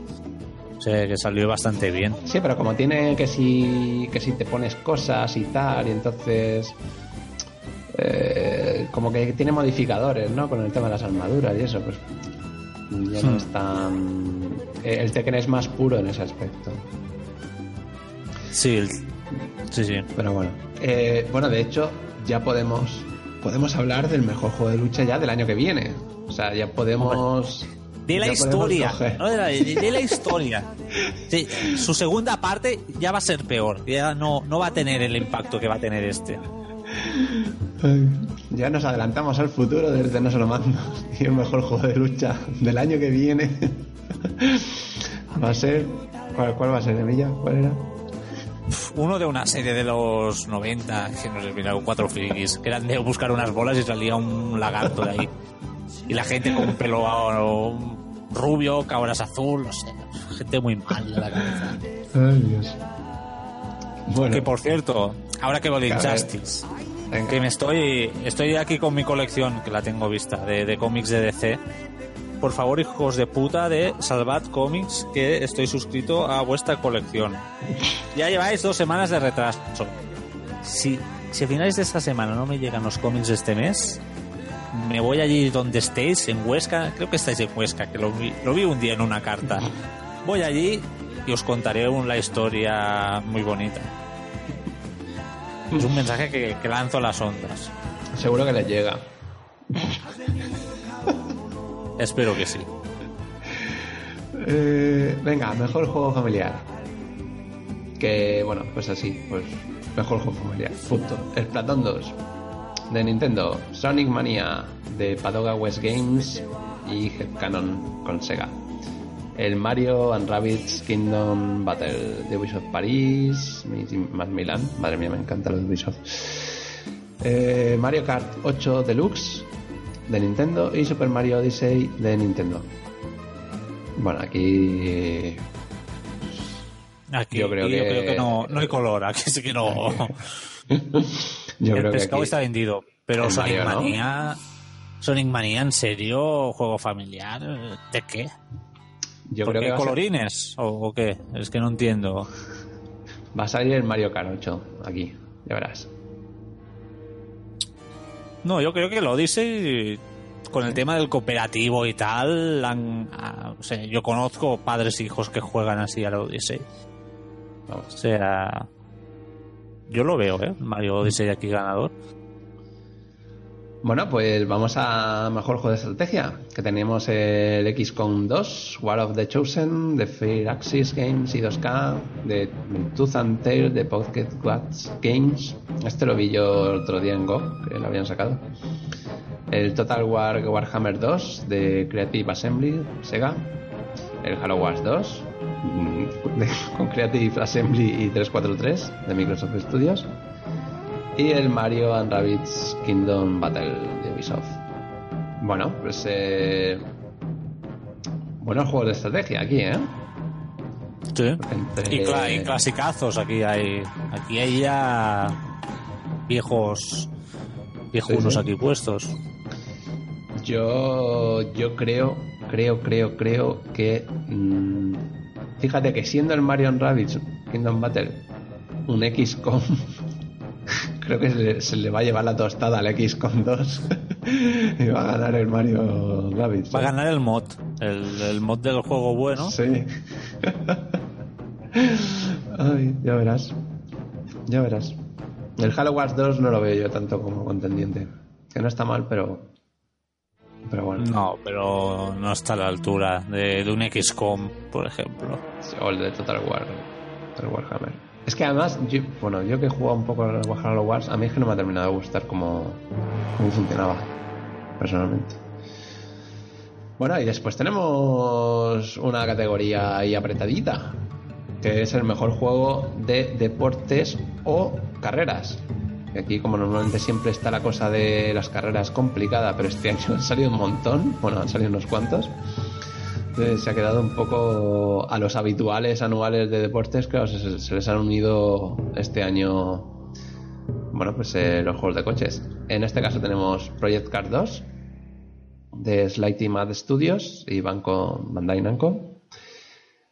O sea, que salió bastante bien. Sí, pero como tiene que si, que si te pones cosas y tal, y entonces... eh, como que tiene modificadores, ¿no? Con el tema de las armaduras y eso, pues ya no Hmm. es tan... eh, El Tekken es más puro en ese aspecto. Sí, el- sí, sí. Pero bueno. Eh, bueno, de hecho, ya podemos podemos hablar del mejor juego de lucha ya del año que viene. O sea, ya podemos. De la historia, de, la, de- de la historia. Sí, su segunda parte ya va a ser peor. Ya no, no va a tener el impacto que va a tener este. Ya nos adelantamos al futuro desde No Solo Mando. Y el mejor juego de lucha del año que viene va a ser. ¿Cuál, cuál va a ser, Emilla? ¿Cuál era? Uno de una serie de los 90, que no sé, mira, cuatro frikis, que eran de buscar unas bolas y salía un lagarto de ahí. Y la gente con pelo rubio, cabras azul, no sé. Gente muy mal de la cabeza. Ay, Dios. Bueno, Que por cierto, ahora que voy ver. Injustice, venga. que me estoy estoy aquí con mi colección que la tengo vista de, de cómics de DC por favor hijos de puta de Salvat Comics que estoy suscrito a vuestra colección ya lleváis dos semanas de retraso si, si a finales de esta semana no me llegan los cómics de este mes me voy allí donde estéis en Huesca creo que estáis en Huesca que lo vi, lo vi un día en una carta voy allí y os contaré un- la historia muy bonita es un mensaje que, que lanzo a las ondas. Seguro que les llega. Espero que sí. Eh, venga, mejor juego familiar. Que bueno, pues así, pues mejor juego familiar. Punto. Splatoon 2 de Nintendo, Sonic Mania de Padoga West Games y Headcanon con Sega. El Mario and Rabbids Kingdom Battle de Ubisoft París, más Milan. Madre mía, me encanta lo de Ubisoft. Eh, Mario Kart 8 Deluxe de Nintendo y Super Mario Odyssey de Nintendo. Bueno, aquí Aquí Yo creo que- creo que no, no hay color, aquí sí que no. yo el creo pescado está vendido. Pero Sonic Mario, ¿no? Mania. Sonic Mania, ¿en serio? ¿Juego familiar? ¿De qué? yo ¿Por creo qué que a, colorines? ¿O, o qué? Es que no entiendo. va a salir el Mario Kart 8 aquí, ya verás. No, yo creo que el Odyssey, con el tema del cooperativo y tal, han- ah, o sea, yo conozco padres e hijos que juegan así al Odyssey. O Vamos. sea, yo lo veo, ¿eh? Mario Odyssey aquí ganador. Bueno, pues vamos a mejor juego de estrategia, que tenemos el XCOM 2, War of the Chosen, de Fair Axis Games y 2K, de Tooth and Tail, de Pocket Guts Games. Este lo vi yo otro día en Go, que lo habían sacado. El Total War Warhammer 2, de Creative Assembly, Sega. El Halo Wars 2, mm, de- con Creative Assembly y 343, de Microsoft Studios y el Mario and Rabbids Kingdom Battle de Ubisoft. Bueno, pues eh, buenos juegos de estrategia aquí, ¿eh? Sí. Entre- Y, y clasicazos aquí hay. Aquí hay ya viejos viejunos Sí, sí. aquí puestos. Yo, yo creo, creo, creo, creo que mm, fíjate que siendo el Mario and Rabbids Kingdom Battle un XCOM, creo que se le, se le va a llevar la tostada al XCOM 2 y va a ganar el Mario Rabbids. Va a ganar el mod. El, el mod del juego bueno. Sí. Ay, ya verás. Ya verás. El Halo Wars 2 no lo veo yo tanto como contendiente. Que no está mal, pero. Pero bueno. No, pero no está a la altura de, de un XCOM, por ejemplo. O el de Total War. Total Warhammer. Es que además, yo- bueno, yo que he jugado un poco al Halo Wars, a mí es que no me ha terminado de gustar cómo, cómo funcionaba. Personalmente. Bueno, y después tenemos una categoría ahí apretadita, que es el mejor juego de deportes o carreras. Aquí, como normalmente siempre está la cosa de las carreras complicada, pero este año han salido un montón, bueno, han salido unos cuantos. Entonces, se ha quedado un poco a los habituales anuales de deportes, claro, se, se les han unido este año, bueno, pues eh, los juegos de coches. En este caso tenemos Project Cars 2 de Slighty Mad Studios y Banco Bandai Namco.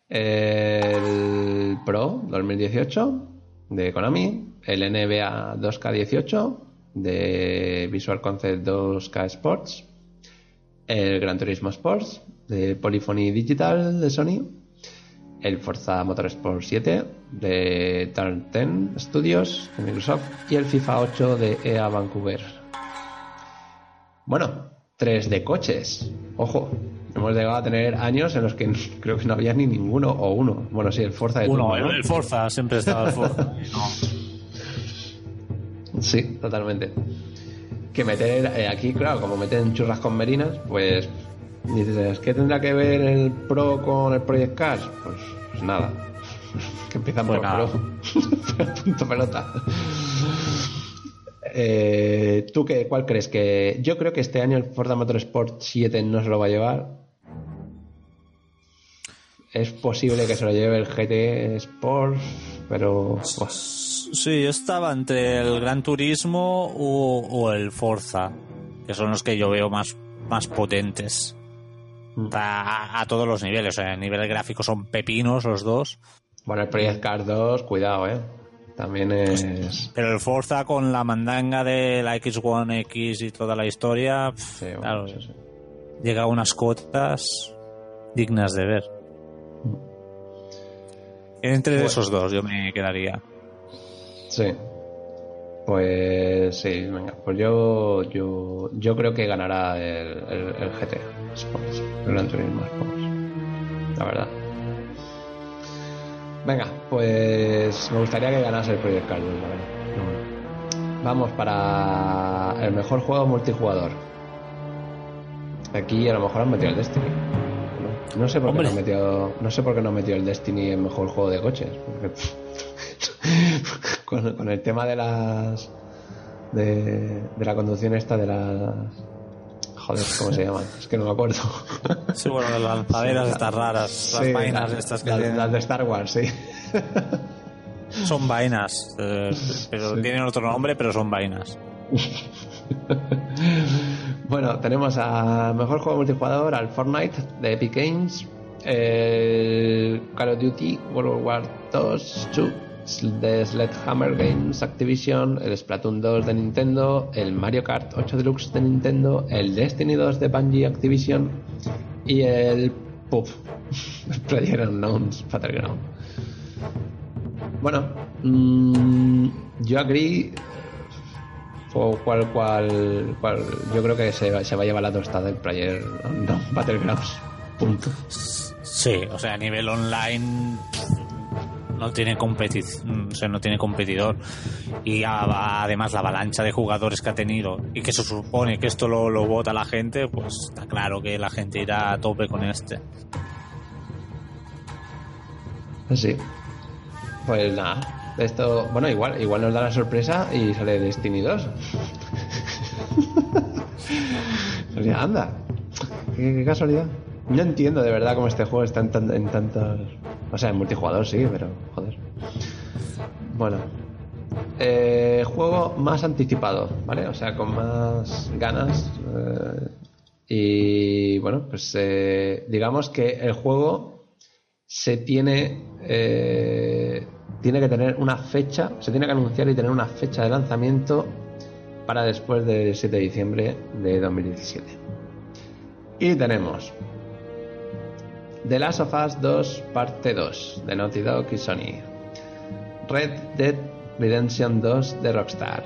el Pro 2018 de Konami, el NBA 2K18 de Visual Concept 2K Sports, el Gran Turismo Sports de Polyphony Digital de Sony, el Forza Motorsport 7 de Turn 10 Studios de Microsoft y el FIFA 8 de EA Vancouver. Bueno, 3 de coches. Ojo, hemos llegado a tener años en los que creo que no había ni ninguno o uno. Bueno, sí, el Forza de Uno, turno, el, ¿no? el Forza, siempre estaba el Forza. Sí, totalmente. Que meter eh, aquí, claro, como meten churras con merinas, pues dices, ¿qué tendrá que ver el Pro con el Project Cars? Pues, pues nada. que empiezan Pues por nada. Pro. Punto pelota. Eh, ¿Tú qué, cuál crees que.? Yo creo que este año el Forza Motorsport 7 no se lo va a llevar. Es posible que se lo lleve el GT Sport, pero. Sí, yo estaba entre el Gran Turismo o, o el Forza, que son los que yo veo más, más potentes. Mm. A, a todos los niveles, o sea, a nivel gráfico son pepinos los dos, Bueno, el Project Cars 2, cuidado, eh. También es. pero el Forza con la mandanga de la X1 X y toda la historia, pf, Sí, bueno, claro, sí, sí. llega a unas cotas dignas de ver. Entre Bueno. esos dos yo me quedaría. Sí. Pues sí, venga. Pues yo, yo, yo creo que ganará el, el, el GT Sports, el Gran Turismo Sports. La verdad. Venga, pues me gustaría que ganase el Project Cars, la verdad. Vamos para el mejor juego multijugador. Aquí a lo mejor han metido el Destiny. No, no sé por qué no han metido, no sé por qué no han metido el Destiny en mejor juego de coches. Porque con, con el tema de las de, de la conducción esta de las joder cómo se llaman es que no me acuerdo Sí, bueno, las lanzaderas estas raras, las Sí, vainas las- estas que las, tienen. las de Star Wars sí Son vainas, eh, pero Sí. tienen otro nombre, pero son vainas. bueno tenemos a mejor juego multijugador al Fortnite de Epic Games el Call of Duty World War 2 2 de Sledgehammer Games Activision, el Splatoon 2 de Nintendo, el Mario Kart 8 Deluxe de Nintendo, el Destiny 2 de Bungie Activision y el PUB, Player Unknowns Battleground. Bueno, mm, yo agree. O cual, cual, cual, yo creo que se, va- se va a llevar la tostada el Player Unknown Battlegrounds. Punto. Sí, o sea, a nivel online no tiene competición, o no tiene competidor. Y además la avalancha de jugadores que ha tenido y que se supone que esto lo, lo vota la gente, pues está claro que la gente irá a tope con este. Sí. Pues nada. Esto, bueno, igual, igual nos da la sorpresa y sale Destiny 2. o sea, anda. Qué, casualidad. No entiendo de verdad cómo este juego está en, tan- en tantos. O sea, en multijugador sí, pero joder. Bueno. Eh, juego más anticipado, ¿vale? O sea, con más ganas. eh, y bueno, pues eh, digamos que el juego se tiene tiene que tener una fecha, se tiene que anunciar y tener una fecha de lanzamiento para después del 7 de diciembre de 2017. Y tenemos The Last of Us 2 parte 2 de Naughty Dog y Sony. Red Dead Redemption 2 de Rockstar.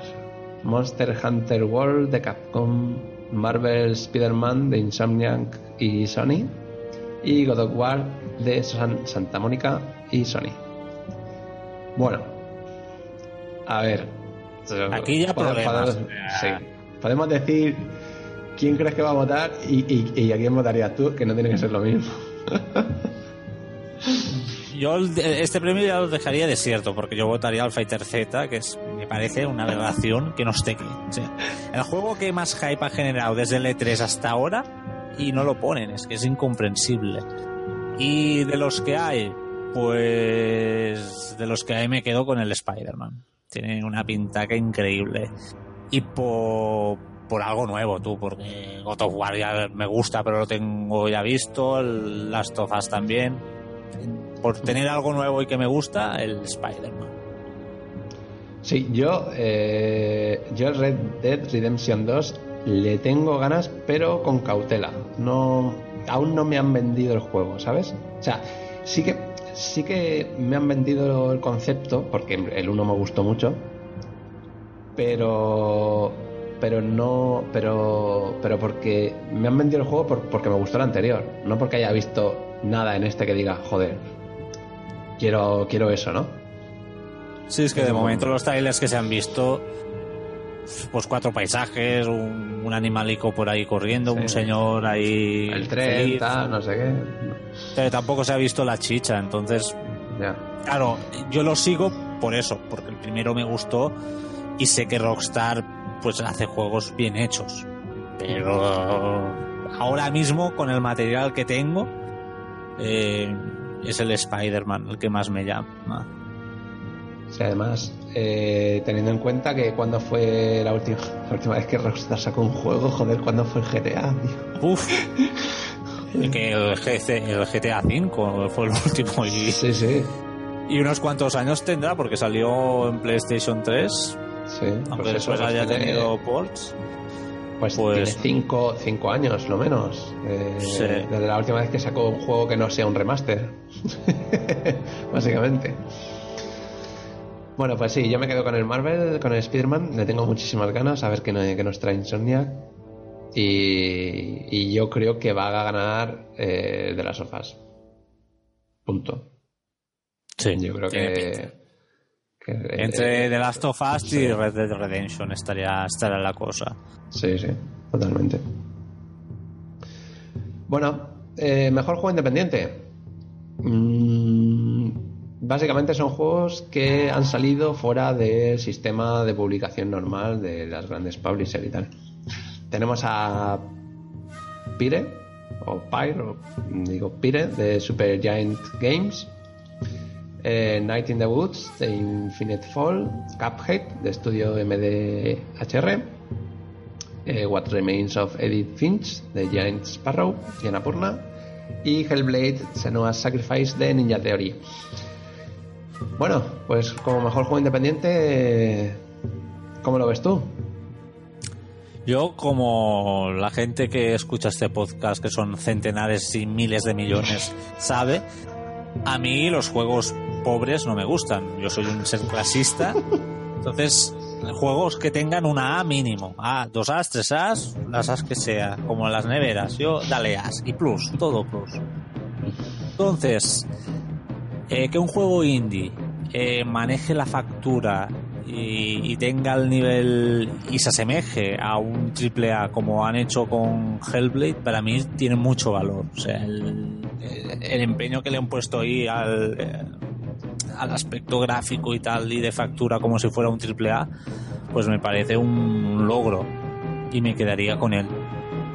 Monster Hunter World de Capcom. Marvel Spider-Man de Insomniac y Sony y God of War de San- Santa Mónica y Sony. Bueno, a ver. Aquí ya Podemos- problemas. podemos- sí. Podemos decir quién crees que va a votar y, y- y a quién votarías tú, que no tiene que ser lo mismo. Yo este premio ya lo dejaría desierto, porque yo votaría al Fighter Z, que es, me parece una aberración que no esté el juego que más hype ha generado desde el E3 hasta ahora y no lo ponen, es que es incomprensible. Y de los que hay, pues de los que hay me quedo con el Spider-Man. Tiene una pintaca increíble. Y por, por algo nuevo, tú, porque God of War ya me gusta, pero lo tengo ya visto, el Last of Us también por tener algo nuevo y que me gusta, el Spider-Man. Sí, yo, eh, yo el Red Dead Redemption 2 le tengo ganas, pero con cautela. No, aún no me han vendido el juego, ¿sabes? O sea, sí que, sí que me han vendido el concepto, porque el 1 me gustó mucho, pero pero no pero pero porque me han vendido el juego porque me gustó el anterior no porque haya visto nada en este que diga joder quiero quiero eso no sí es que de momento los trailers que se han visto pues cuatro paisajes un, un animalico por ahí corriendo un señor ahí el tren no sé qué. Pero tampoco se ha visto la chicha entonces claro yo lo sigo por eso porque el primero me gustó y sé que Rockstar pues hace juegos bien hechos. Pero ahora mismo con el material que tengo eh, es el Spider-Man el que más me llama. Sí, además, eh, teniendo en cuenta que cuando fue la última, última vez que Rockstar sacó un juego, joder, cuando fue el GTA, Uf. que el, GTA V fue el último y, sí, sí. y unos cuantos años tendrá porque salió en PlayStation 3 Sí, aunque pues después haya tenido ports. Pues, pues, tiene cinco, cinco, años, lo menos. Eh, desde la última vez que sacó un juego que no sea un remaster. Básicamente. Bueno, pues sí, yo me quedo con el Marvel, con el Spider-Man. Le tengo muchísimas ganas a ver qué, nos trae Insomnia. Y, y, yo creo que va a ganar eh, de las sofás. Punto. Sí, yo creo que. Entre The Last of Us y Red Dead Redemption estaría, estaría la cosa. Sí, sí, totalmente. Bueno, eh, mejor juego independiente. Mm, básicamente son juegos que han salido fuera del sistema de publicación normal de las grandes publishers y tal. Tenemos a Pire, o Pyre, o digo Pire, de Super Giant Games eh, Night in the Woods de Infinite Fall, Cuphead de estudio MDHR, eh, What Remains of Edith Finch de Giant Sparrow y Annapurna y Hellblade Senua's Sacrifice de Ninja Theory. Bueno, pues como mejor juego independiente, ¿cómo lo ves tú? Yo, como la gente que escucha este podcast, que son centenares y miles de millones, sabe, a mí los juegos pobres no me gustan. Yo soy un ser clasista. Entonces, juegos que tengan una A mínimo. A, dos As, tres As, las As que sea, como las neveras. Yo dale As y plus, todo plus. Entonces, eh, que un juego indie eh, maneje la factura y, tenga el nivel y se asemeje a un triple A como han hecho con Hellblade, para mí tiene mucho valor. O sea, el, el empeño que le han puesto ahí al, al aspecto gráfico y tal y de factura como si fuera un triple A, pues me parece un logro y me quedaría con él,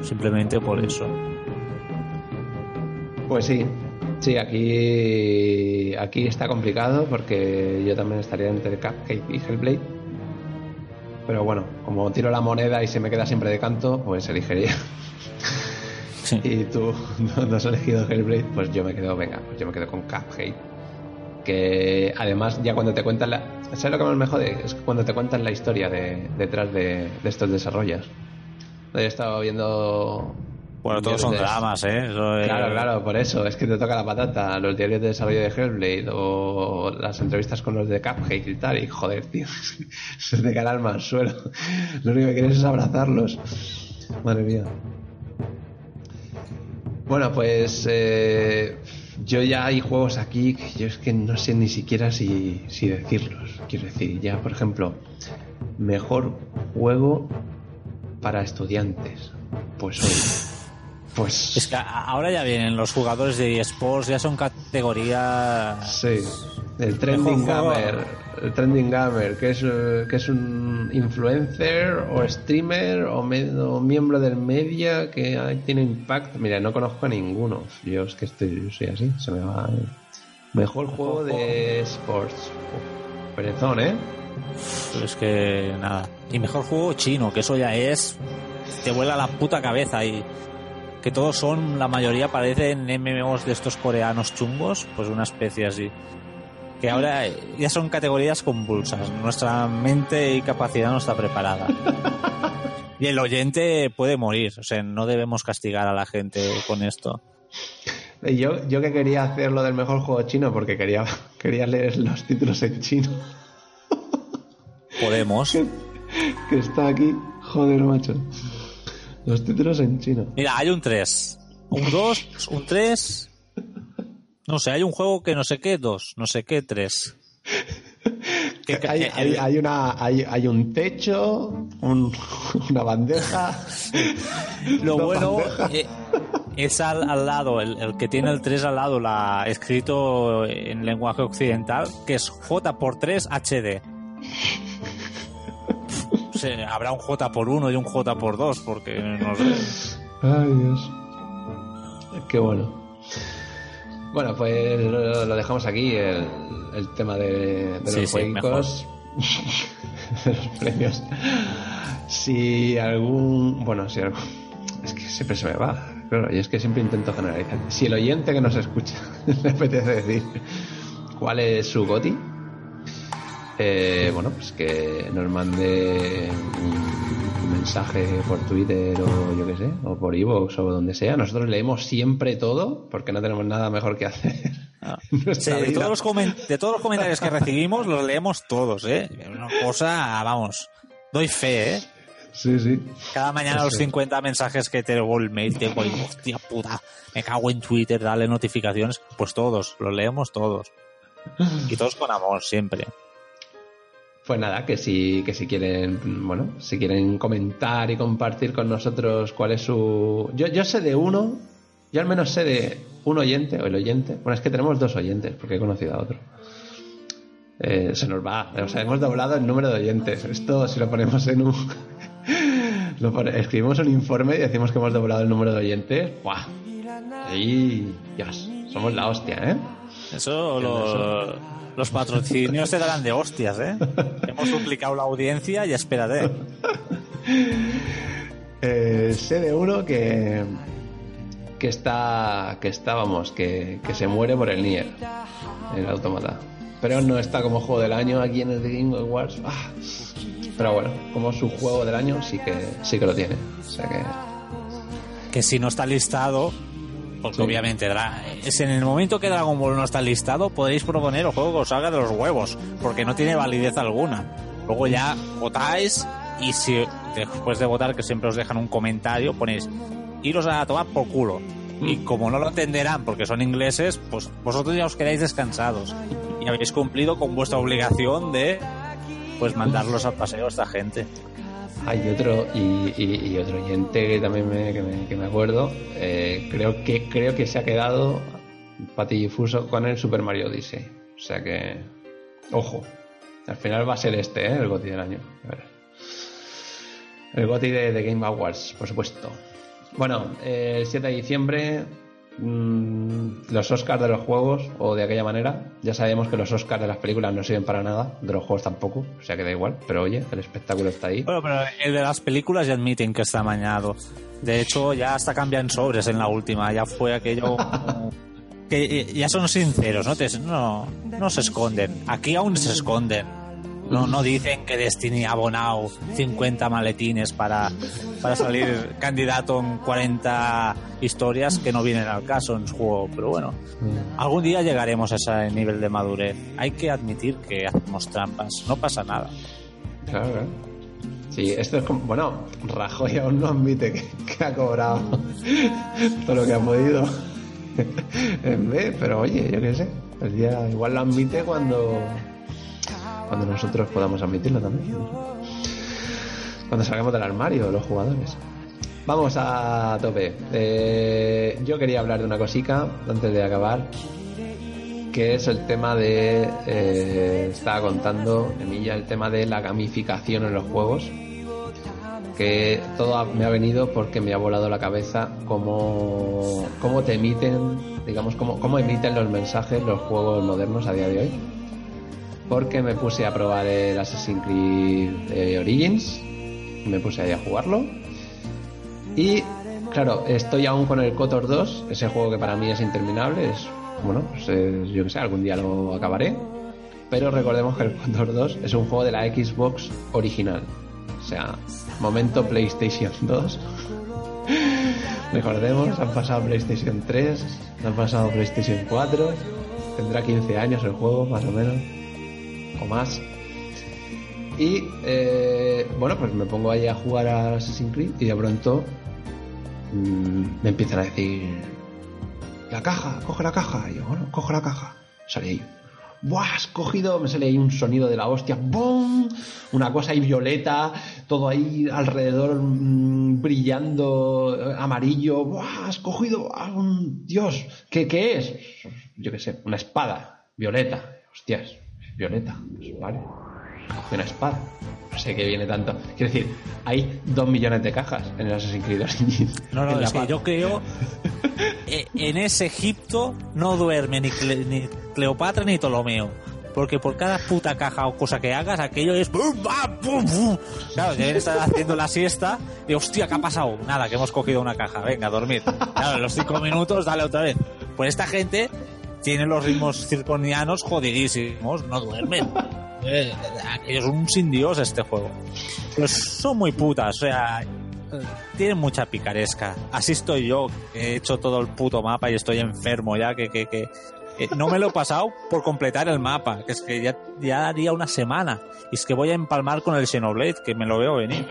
simplemente por eso. Pues sí, sí, aquí, aquí está complicado porque yo también estaría entre Cupcake y Hellblade. Pero bueno, como tiro la moneda y se me queda siempre de canto, pues elegiría. Y tú no, has elegido Hellblade, pues yo me quedo, venga, pues yo me quedo con Cuphead además ya cuando te cuentan la... ¿Sabes lo que más me jode? Es cuando te cuentan la historia de, detrás de, estos desarrollos. He estado viendo... Bueno, todos son dramas, ¿eh? Claro, claro, por eso. Es que te toca la patata. Los diarios de desarrollo de Hellblade o las entrevistas con los de Cuphead y tal. Y joder, tío, se te cae el alma al suelo. Lo único que quieres es abrazarlos. Madre mía. Bueno, pues... Eh yo ya hay juegos aquí que yo es que no sé ni siquiera si, si decirlos. Quiero decir, ya por ejemplo, mejor juego para estudiantes. Pues hoy. Pues. Es que ahora ya vienen los jugadores de eSports, ya son categorías. Sí. El trending gamer, trending gamer, que es, que es un influencer o streamer o, miembro del media que tiene impacto. Mira, no conozco a ninguno. Yo es que estoy, yo soy así, se me va. Mejor juego de sports. Perezón, ¿eh? es que nada. Y mejor juego chino, que eso ya es. Te vuela la puta cabeza y que todos son, la mayoría parecen MMOs de estos coreanos chungos, pues una especie así. Que ahora ya son categorías convulsas. Nuestra mente y capacidad no está preparada. Y el oyente puede morir, o sea, no debemos castigar a la gente con esto. Yo, yo que quería hacer lo del mejor juego chino porque quería, quería leer los títulos en chino. Podemos. que, que está aquí, joder, macho. Los títulos en chino. Mira, hay un 3, un 2, un 3. No sé, hay un juego que no sé qué, 2, no sé qué, 3. Hay, hay, hay, una, hay, hay un techo, un- una bandeja. Lo dos bueno eh, es al, al lado, el, el que tiene el 3 al lado, la escrito en lenguaje occidental, que es J por 3 HD. O sea, habrá un J por 1 y un J por 2, porque no sé. Ay, Dios. Qué bueno. Bueno, pues lo, lo dejamos aquí, el, el tema de, de Sí, los sí, juegos, de los premios. Si algún... Bueno, si algún... Es que siempre se me va. Claro, y es que siempre intento generalizar. Si el oyente que nos escucha le apetece decir cuál es su goti, eh, bueno, pues que nos mande un mensaje por Twitter o yo qué sé, o por iVoox o donde sea. Nosotros leemos siempre todo porque no tenemos nada mejor que hacer. Sí, nuestra de, todos los comen- de todos los comentarios que recibimos, los leemos todos, ¿eh? Una cosa, vamos, doy fe, ¿eh? Sí, sí. Cada mañana los Sí. 50 mensajes que tengo el mail, tengo ahí, hostia puta, me cago en Twitter, dale notificaciones, pues todos, los leemos todos. Y todos con amor, siempre. Pues nada, que si, que si quieren, bueno, si quieren comentar y compartir con nosotros cuál es su... Yo, yo sé de uno, yo al menos sé de un oyente, o el oyente. Bueno, es que tenemos dos oyentes, porque he conocido a otro. Eh, se nos va, o sea, hemos doblado el número de oyentes. Esto si lo ponemos en un... lo escribimos un informe y decimos que hemos doblado el número de oyentes. ¡Buah! Y... Dios, somos la hostia, ¿eh? Eso, lo- los patrocinios te darán de hostias, ¿eh? Hemos duplicado la audiencia y espérate. Eh, sé de uno que que está que está vamos que, que se muere por el Nier el automata pero no está como juego del año aquí en el Game Awards Ah. pero bueno como su juego del año sí que sí que lo tiene o sea que Que si no está listado, porque Sí. obviamente es en el momento que Dragon Ball no está listado, podéis proponer el juego que os salga de los huevos, porque no tiene validez alguna. Luego ya votáis y si después de votar, que siempre os dejan un comentario, ponéis iros a tomar por culo. Y como no lo entenderán porque son ingleses, pues vosotros ya os quedáis descansados. Y habéis cumplido con vuestra obligación de pues mandarlos al paseo a esta gente. Hay otro y, y- y otro que también me, que me, acuerdo eh, creo que creo que se ha quedado patidifuso con el Super Mario Odyssey. O sea que ojo al final va a ser este ¿eh? el GOTY del año. El GOTY de, de Game Awards por supuesto. Bueno eh, el 7 de diciembre mm, los Oscars de los juegos o de aquella manera ya sabemos que los Oscars de las películas no sirven para nada de los juegos tampoco o sea que da igual pero oye el espectáculo está ahí Bueno, pero el de las películas ya admiten que está amañado. De hecho, ya hasta cambian sobres en la última. Ya fue aquello que ya son sinceros, ¿no? Te- no, no se esconden. Aquí aún se esconden. No, no dicen que Destiny ha abonado 50 maletines para, para salir candidato en 40 historias que no vienen al caso en su juego. Pero bueno, algún día llegaremos a ese nivel de madurez. Hay que admitir que hacemos trampas. No pasa nada. Claro. Sí, esto es como. Bueno, Rajoy aún no admite que, que ha cobrado todo lo que ha podido en B, pero oye, yo qué sé. El día igual lo admite cuando. Cuando nosotros podamos admitirlo también. Cuando salgamos del armario, los jugadores. Vamos a tope. Eh, yo quería hablar de una cosica antes de acabar que es el tema de eh, estaba contando Emilia el tema de la gamificación en los juegos que todo me ha venido porque me ha volado la cabeza cómo, cómo te emiten digamos cómo, cómo emiten los mensajes los juegos modernos a día de hoy porque me puse a probar el Assassin's Creed eh, Origins me puse ahí a jugarlo y claro, estoy aún con el Kotor 2, ese juego que para mí es interminable, es, bueno, pues, eh, yo que sé, algún día lo acabaré. Pero recordemos que el Kotor 2 es un juego de la Xbox original. O sea, momento PlayStation 2. Recordemos, han pasado PlayStation 3, han pasado PlayStation 4, tendrá 15 años el juego, más o menos, o más. Y eh, bueno, pues me pongo ahí a jugar a Assassin's Creed y de pronto mm, me empiezan a decir: La caja, coge la caja. Y yo, bueno, coge la caja. Sale ahí. ¡Buah! Has cogido, me sale ahí un sonido de la hostia, ¡bum! Una cosa ahí violeta, todo ahí alrededor mm, brillando, eh, amarillo, ¡buah! Has cogido, ah, un Dios, ¿qué, ¿qué es? Yo qué sé, una espada, violeta, hostias, violeta, pues vale. Cogí una espada, no sé qué viene tanto. Quiero decir, hay dos millones de cajas en el Assassin's Creed Origins. No, no, es que yo creo. eh, En ese Egipto no duerme ni, Cle- ni Cleopatra ni Ptolomeo. Porque por cada puta caja o cosa que hagas, aquello es. ¡bum, bam, bum, bum! Claro, deben estar haciendo la siesta y hostia, ¿qué ha pasado? Nada, que hemos cogido una caja, venga, a dormir. Claro, en los cinco minutos, dale otra vez. Pues esta gente tiene los ritmos circonianos jodidísimos, no duermen. Eh, es un sin Dios este juego. Pues son muy putas, o sea, tienen mucha picaresca. Así estoy yo, que he hecho todo el puto mapa y estoy enfermo ya, que, que, que no me lo he pasado por completar el mapa, que es que ya, ya haría una semana. Y es que voy a empalmar con el Xenoblade, que me lo veo venir.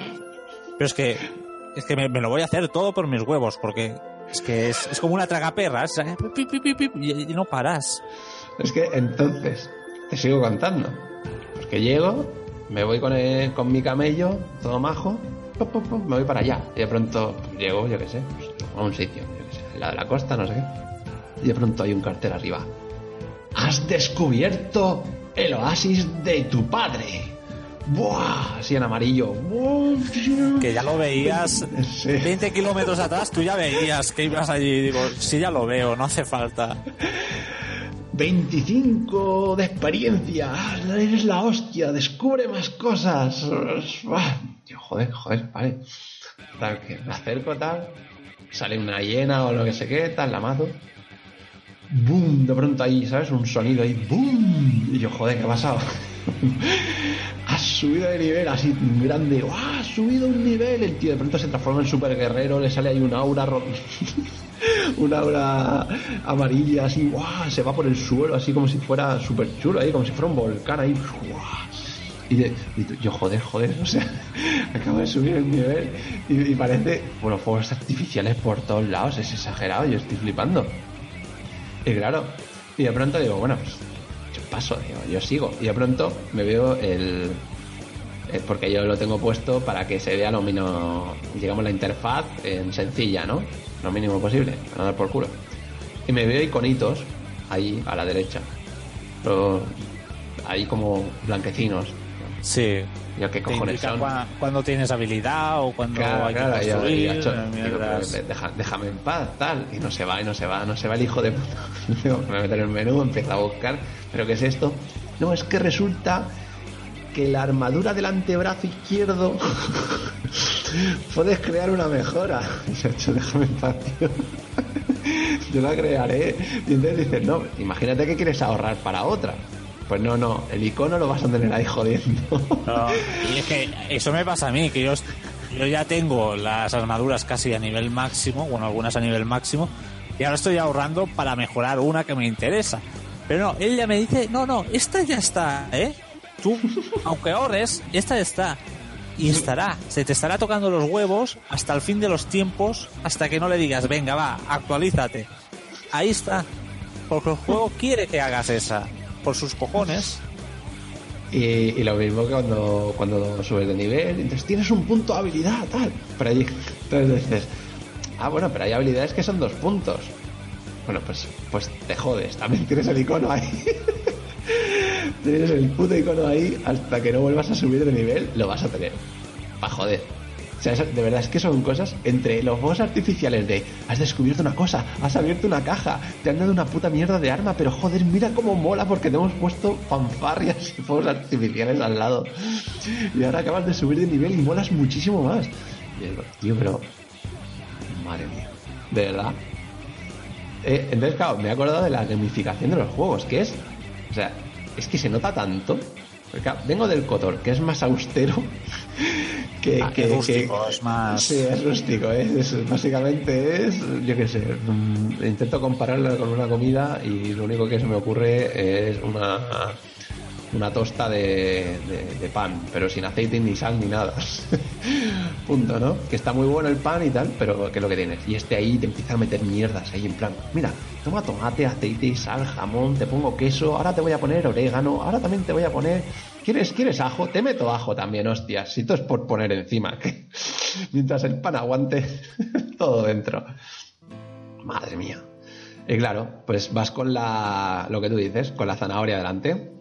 Pero es que, es que me, me lo voy a hacer todo por mis huevos, porque es que es, es como una tragaperra, es, pi, pi, pi, pi, y, no paras. Es que entonces, te sigo contando. Porque llego, me voy con, el- con mi camello, todo majo, me voy para allá. Y de pronto llego, yo qué sé, a un sitio, yo qué sé, al lado de la costa, no sé qué. Y de pronto hay un cartel arriba. ¡Has descubierto el oasis de tu padre! ¡Buah! Así en amarillo. ¡Buah! Que ya lo veías Sí. 20 kilómetros atrás, tú ya veías que ibas allí. Digo, sí, ya lo veo, no hace falta. 25 de experiencia, Ah, eres la hostia, descubre más cosas. Tío, joder, joder, vale. Tal que me acerco, tal, sale una hiena o lo que sé qué, tal, la mato. ¡Boom! De pronto ahí, ¿sabes? Un sonido ahí, ¡boom! Y yo, joder, ¿qué ha pasado? Has subido de nivel así grande, ¡ah! Has subido un nivel. El tío de pronto se transforma en super guerrero, le sale ahí un aura ro- una aura amarilla así, ¡guau! se va por el suelo así como si fuera súper chulo ahí, como si fuera un volcán ahí. Y, y yo, joder, joder, acabo de subir el nivel y, parece, bueno, fuegos artificiales por todos lados, es exagerado, yo estoy flipando. Y claro, y de pronto digo, bueno, pues paso, digo, yo sigo. Y de pronto me veo el, eh, porque yo lo tengo puesto para que se vea lo mínimo, digamos, la interfaz en sencilla, ¿no? Lo mínimo posible, no dar por culo. Y me veo iconitos ahí a la derecha, pero ahí como blanquecinos. Sí. Yo qué cojones son. cua- cuando tienes habilidad o cuando Claro, hay claro, que construir. yo, pero deja- déjame en paz, tal. Y no se va, y no se va, no se va el hijo de puta. Me meto en el menú, empiezo a buscar. ¿Pero qué es esto? No, es que resulta que la armadura del antebrazo izquierdo puedes crear una mejora. Yo, déjame en paz, tío. Yo la crearé. Y entonces dices, no, imagínate que quieres ahorrar para otra. Pues no, no, el icono lo vas a tener ahí jodiendo. Y es que eso me pasa a mí, que yo, ya tengo las armaduras casi a nivel máximo, bueno, algunas a nivel máximo, y ahora estoy ahorrando para mejorar una que me interesa. Pero no, él ya me dice, no, no, esta ya está, ¿eh? Tú, aunque ahorres, esta ya está. Y estará, se te estará tocando los huevos hasta el fin de los tiempos, hasta que no le digas, venga, va, actualízate. Ahí está. Porque el juego quiere que hagas esa. Por sus cojones. Y, lo mismo que cuando, cuando subes de nivel, entonces tienes un punto de habilidad, tal. Pero ahí, entonces dices, ah, bueno, pero hay habilidades que son dos puntos. Bueno, pues, pues te jodes, también tienes el icono ahí. tienes el puto icono ahí, hasta que no vuelvas a subir de nivel, lo vas a tener. Pa' joder. O sea, de verdad es que son cosas entre los juegos artificiales de has descubierto una cosa, has abierto una caja, te han dado una puta mierda de arma, pero joder, mira cómo mola porque te hemos puesto fanfarrias y fuegos artificiales al lado. Y ahora acabas de subir de nivel y molas muchísimo más. Y tío, pero Madre mía. De verdad. Eh, entonces, claro, me he acordado de la gamificación de los juegos, que es. O sea, es que se nota tanto. Porque, vengo del Cotor, que es más austero que. Ah, que- rústico, que- es más- Sí, es rústico, ¿eh? Es- básicamente es. Yo qué sé. mm, Intento compararlo con una comida y lo único que se me ocurre es una. Una tosta de, de- pan, pero sin aceite ni sal ni nada. Punto, ¿no? Que está muy bueno el pan y tal, pero que es lo que tienes. Y este ahí te empieza a meter mierdas ahí en plan, mira, toma tomate, aceite y sal, jamón, te pongo queso, ahora te voy a poner orégano, ahora también te voy a poner... ¿Quieres, ¿Quieres ajo? Te meto ajo también, hostias. Si todo es por poner encima, que mientras el pan aguante, todo dentro. Madre mía. Y claro, pues vas con la... lo que tú dices, con la zanahoria delante.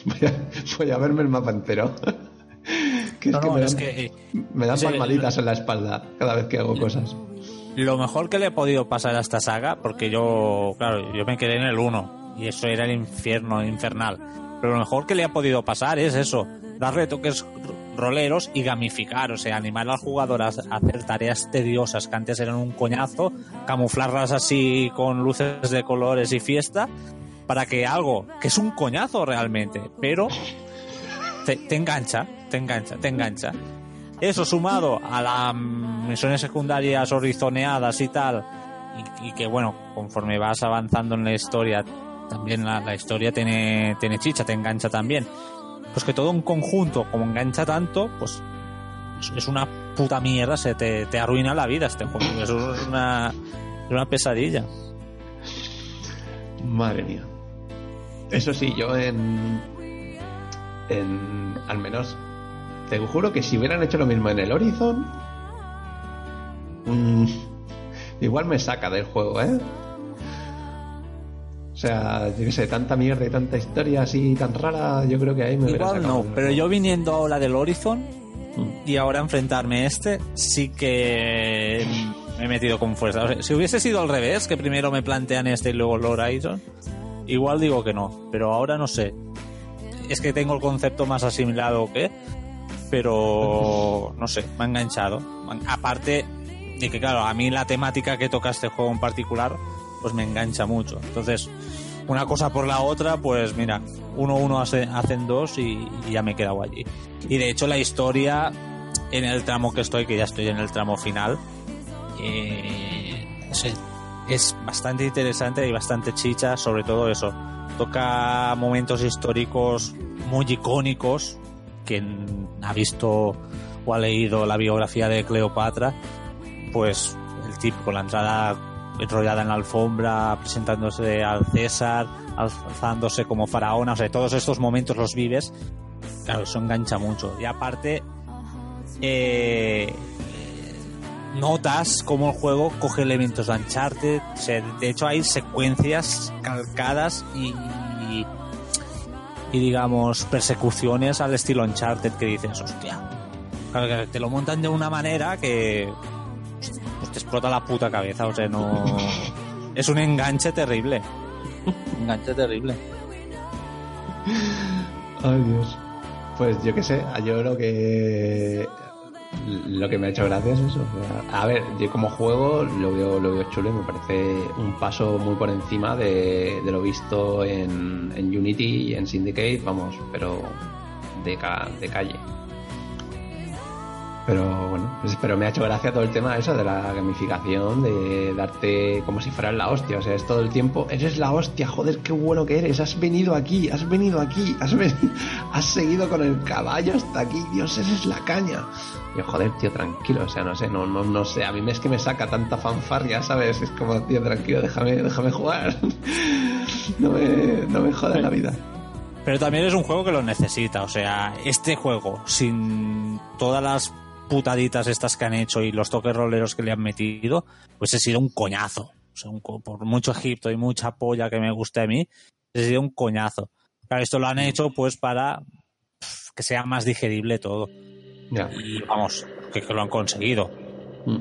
Voy a, voy a verme el mapa entero. que es que no, me es dan, que eh, me dan ese- palmaditas en la espalda cada vez que hago cosas. lo mejor que le he podido pasar a esta saga, porque yo, claro, yo me quedé en el 1 y eso era el infierno, infernal. Pero lo mejor que le ha podido pasar es eso, darle toques roleros y gamificar, o sea, animar al jugador a hacer tareas tediosas que antes eran un coñazo, camuflarlas así con luces de colores y fiesta, para que algo que es un coñazo realmente, pero te, engancha, te engancha, te engancha. Eso sumado a las misiones secundarias horizoneadas y tal, y, que bueno, conforme vas avanzando en la historia, también la, historia tiene, tiene chicha, te engancha también. Pues que todo en conjunto, como engancha tanto, pues es- una puta mierda, se te, arruina la vida este juego. Es una, es una pesadilla. Madre mía. Eso sí, yo en. En. Al menos. Te juro que si hubieran hecho lo mismo en el Horizon. mm, igual me saca del juego, ¿eh? O sea, yo qué sé, tanta mierda y tanta historia así tan rara, yo creo que ahí me hubiera Igual no, pero yo viniendo ahora del Horizon Mm. y ahora enfrentarme a este, sí que me he metido con fuerza. O sea, si hubiese sido al revés, que primero me plantean este y luego el Horizon, igual digo que no, pero ahora no sé. Es que tengo el concepto más asimilado que, pero no sé, me ha enganchado. Aparte de que, claro, a mí la temática que toca este juego en particular, pues me engancha mucho. Entonces, una cosa por la otra, pues mira, uno uno hace- hacen dos y, ya me he quedado allí. Y de hecho la historia en el tramo que estoy, que ya estoy en el tramo final, eh, es bastante interesante y bastante chicha, sobre todo eso. Toca momentos históricos muy icónicos, quien ha visto o ha leído la biografía de Cleopatra, pues el típico, la entrada enrollada en la alfombra, presentándose al César, alzándose como faraona, o sea, todos estos momentos los vives, claro, eso engancha mucho. Y aparte, eh, notas cómo el juego coge elementos de Uncharted, o sea, de hecho hay secuencias calcadas y, y, y, digamos persecuciones al estilo Uncharted que dices, hostia, claro, que te lo montan de una manera que pues te explota la puta cabeza, o sea, no... Es un enganche terrible. Un enganche terrible. Ay, Dios. Pues yo qué sé, yo lo que. Lo que me ha hecho gracia es eso. A ver, yo como juego lo veo, lo veo chulo y me parece un paso muy por encima de, lo visto en, en Unity y en Syndicate, vamos, pero de, ca- de calle. Pero bueno, pues- pero me ha hecho gracia todo el tema eso de la gamificación, de darte como si fueras la hostia. O sea, es todo el tiempo, eres la hostia, joder, qué bueno que eres, has venido aquí, has venido aquí, has, ven- has seguido con el caballo hasta aquí, Dios, eres la caña. Yo, joder, tío, tranquilo, o sea, no sé, no, no, no sé, a mí es que me saca tanta fanfarria, ¿sabes? Es como, tío, tranquilo, déjame, déjame jugar. no me, no me jodas la vida. Pero también es un juego que lo necesita. O sea, este juego, sin todas las putaditas estas que han hecho y los toques roleros que le han metido, pues ha sido un coñazo. O sea, un co- por mucho Egipto y mucha polla que me guste a mí, ha sido un coñazo. Claro, esto lo han hecho pues para que sea más digerible todo. Ya. Y vamos, que, que lo han conseguido. Mm.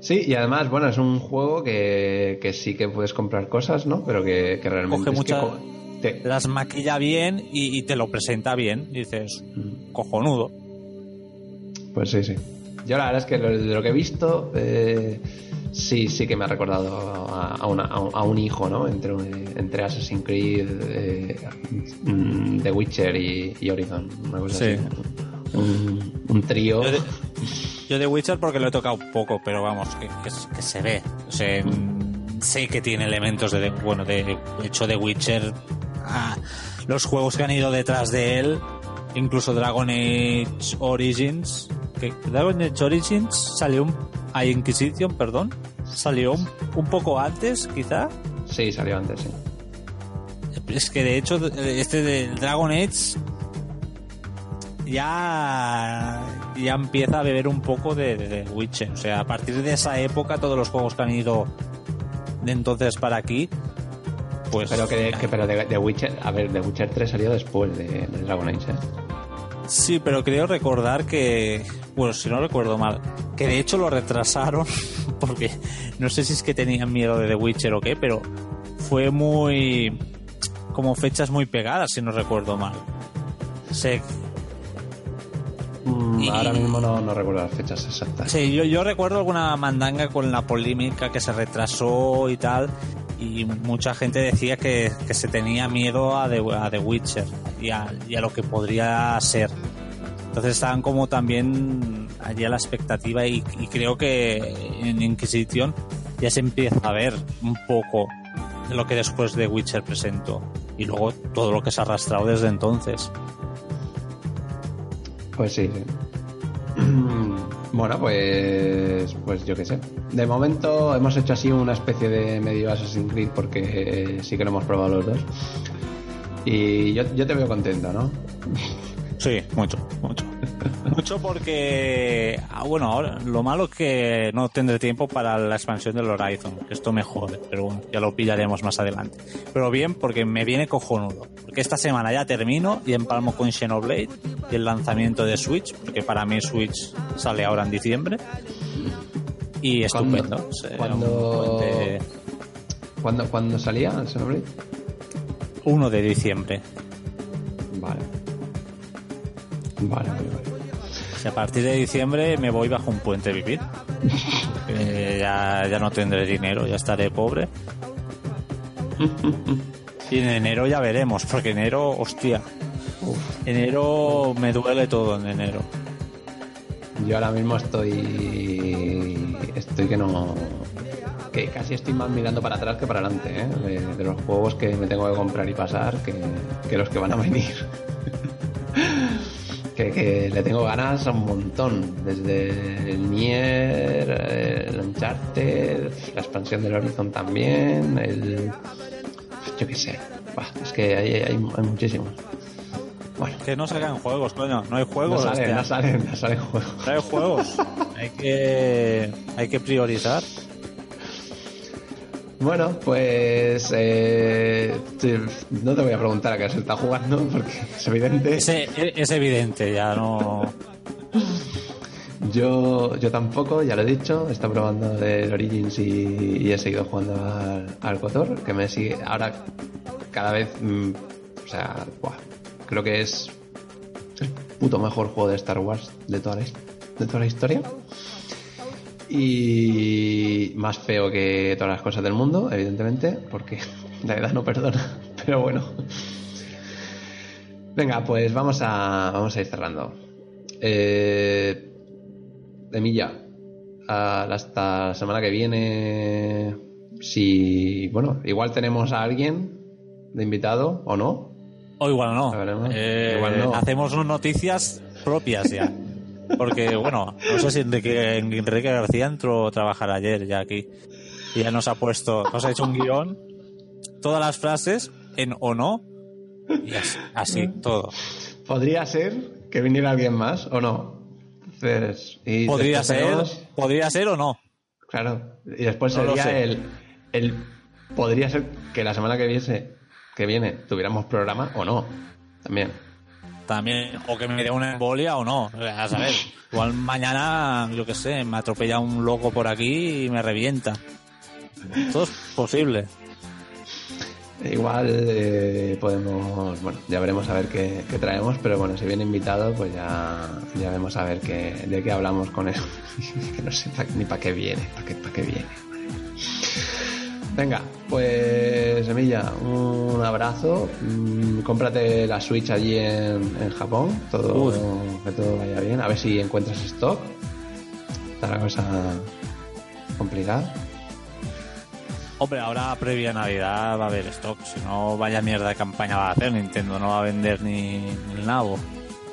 Sí, y además, bueno, es un juego que, que sí que puedes comprar cosas, ¿no? Pero que, que realmente Coge es mucha- te- Las maquilla bien y, y te lo presenta bien. Y dices, Mm. cojonudo. Pues sí, sí. Yo la verdad es que lo, de lo que he visto, eh, sí, sí que me ha recordado a, a una- a un- a un hijo, ¿no? Entre, entre Assassin's Creed, eh, mm, The Witcher y, y Horizon, una cosa Sí. así. Un, un trío. Yo de, yo de Witcher porque lo he tocado poco, pero vamos, que, que- que se ve. O sea, mm, sé que tiene elementos de, bueno, de, de hecho de Witcher, ah, los juegos que han ido detrás de él, incluso Dragon Age Origins, que Dragon Age Origins salió un, a Inquisition, perdón, salió un, un poco antes, quizá. Sí, salió antes, sí. Es que de hecho este del Dragon Age ya ya empieza a beber un poco de, de- de Witcher. O sea, a partir de esa época todos los juegos que han ido de entonces para aquí, pues Pero que, que- pero de, de Witcher, a ver, The Witcher 3 salió después de, de Dragon Age, ¿eh? Sí, pero creo recordar que, bueno, si no recuerdo mal, que de hecho lo retrasaron porque no sé si es que tenían miedo de The Witcher o qué, pero fue muy como fechas muy pegadas, si no recuerdo mal. Se, Mm, Y- Ahora mismo no, no recuerdo las fechas exactas. Sí, yo, yo recuerdo alguna mandanga con la polémica que se retrasó y tal, y mucha gente decía que, que se tenía miedo a The, a The Witcher y a, y a lo que podría ser. Entonces estaban como también allí a la expectativa y, y creo que en Inquisition ya se empieza a ver un poco lo que después de Witcher presentó y luego todo lo que se ha arrastrado desde entonces. Pues sí. Bueno, pues, pues yo qué sé. De momento hemos hecho así una especie de medio Assassin's Creed porque eh, sí que lo hemos probado los dos. Y yo, yo te veo contento, ¿no? Sí, mucho, mucho. Mucho porque, ah, bueno, ahora lo malo es que no tendré tiempo para la expansión del Horizon, que esto me jode, pero bueno, ya lo pillaremos más adelante. Pero bien, porque me viene cojonudo, porque esta semana ya termino y empalmo con Xenoblade y el lanzamiento de Switch, porque para mí Switch sale ahora en diciembre. Y ¿Cuándo- estupendo. o sea, cuándo- un puente- ¿Cuándo, ¿cuándo salía el Xenoblade? 1 de diciembre. Vale. Vale, vale, vale. Si a partir de diciembre me voy bajo un puente a vivir. Eh, ya, ya no tendré dinero, ya estaré pobre. Y en enero ya veremos, porque enero, hostia. Enero me duele todo en enero. Yo ahora mismo estoy. Estoy que no. Que casi estoy más mirando para atrás que para adelante, ¿eh? De, de los juegos que me tengo que comprar y pasar que, que los que van a venir. que, que le tengo ganas a un montón. Desde el Nier, el Uncharted, la expansión del Horizon también, el. Yo qué sé. Buah, es que hay, hay, hay muchísimos. Bueno, Que no salgan juegos, coño. No hay no juegos. salen, no salen, no salen juegos. No hay juegos. hay que, hay que priorizar. Bueno, pues eh, no te voy a preguntar a qué se está jugando porque es evidente. Es, es evidente, ya no. Yo, yo tampoco, ya lo he dicho, he estado probando el Origins y, y he seguido jugando al, al Kotor, que me sigue ahora cada vez, mm, o sea, buah, creo que es el puto mejor juego de Star Wars de toda la, de toda la historia. Y más feo que todas las cosas del mundo, evidentemente, porque la edad no perdona. Pero bueno. Venga, pues vamos a, vamos a ir cerrando. Eh, Emilla, a- hasta la semana que viene, si, bueno, igual tenemos a alguien de invitado o no. O igual no. Eh, Igual no. Hacemos noticias propias ya. Porque, bueno, no sé si Enrique, Enrique García entró a trabajar ayer ya aquí. Y ya nos ha puesto, nos ha hecho un guion, todas las frases en o no, y así, así, todo. Podría ser que viniera alguien más o no. Entonces, y Podría ser, podría ser o no. Claro. Y después No sería el, el. Podría ser que la semana que viene, que viene tuviéramos programa o no. También. También, o que me dé una embolia o no. A saber, igual mañana, yo qué sé, me atropella un loco por aquí y me revienta. Todo es posible. Igual eh, podemos, bueno, ya veremos a ver qué, qué, traemos, pero bueno, si viene invitado, pues ya, ya vemos a ver qué, de qué hablamos con él. que no sé ni para qué viene, para qué, para qué viene. Venga, pues Semilla, un abrazo. Mm, cómprate la Switch allí en, en Japón, todo, que todo vaya bien. A ver si encuentras stock. Está la cosa complicada. Hombre, ahora previa Navidad va a haber stock. Si no, vaya mierda de campaña va a hacer Nintendo. No va a vender ni, ni el nabo.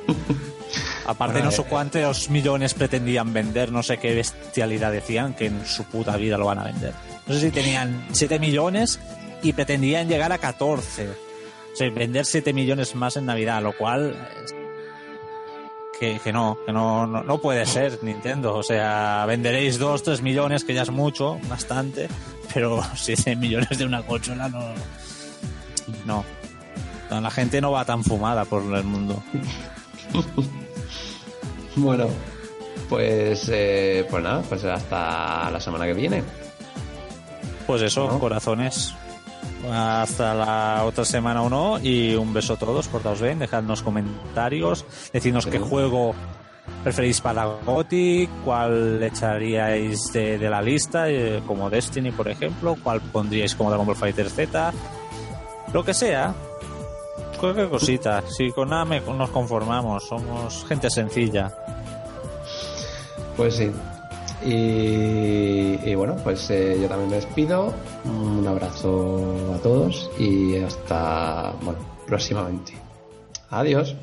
Aparte, no sé cuántos millones pretendían vender, no sé qué bestialidad decían que en su puta vida lo van a vender. No sé si tenían 7 millones y pretendían llegar a 14. O sea, vender 7 millones más en Navidad, lo cual. Que, no, que no, no, no, puede ser Nintendo. O sea, venderéis 2, 3 millones, que ya es mucho, bastante, pero 7 millones de una consola no. No. La gente no va tan fumada por el mundo. bueno, pues, eh, pues nada, pues hasta la semana que viene. Pues eso, ¿no? corazones. Hasta la otra semana o no. Y un beso a todos, portaos bien, dejadnos comentarios, decidnos sí. qué juego preferís para GOTI, cuál echaríais de, de la lista, eh, como Destiny, por ejemplo, cuál pondríais como Dragon Ball Fighter Z, lo que sea. Cualquier cosita. Si con nada me, nos conformamos, somos gente sencilla. Pues sí. Y, bueno, pues eh, yo también me despido. Un abrazo a todos y hasta, bueno, próximamente. Adiós.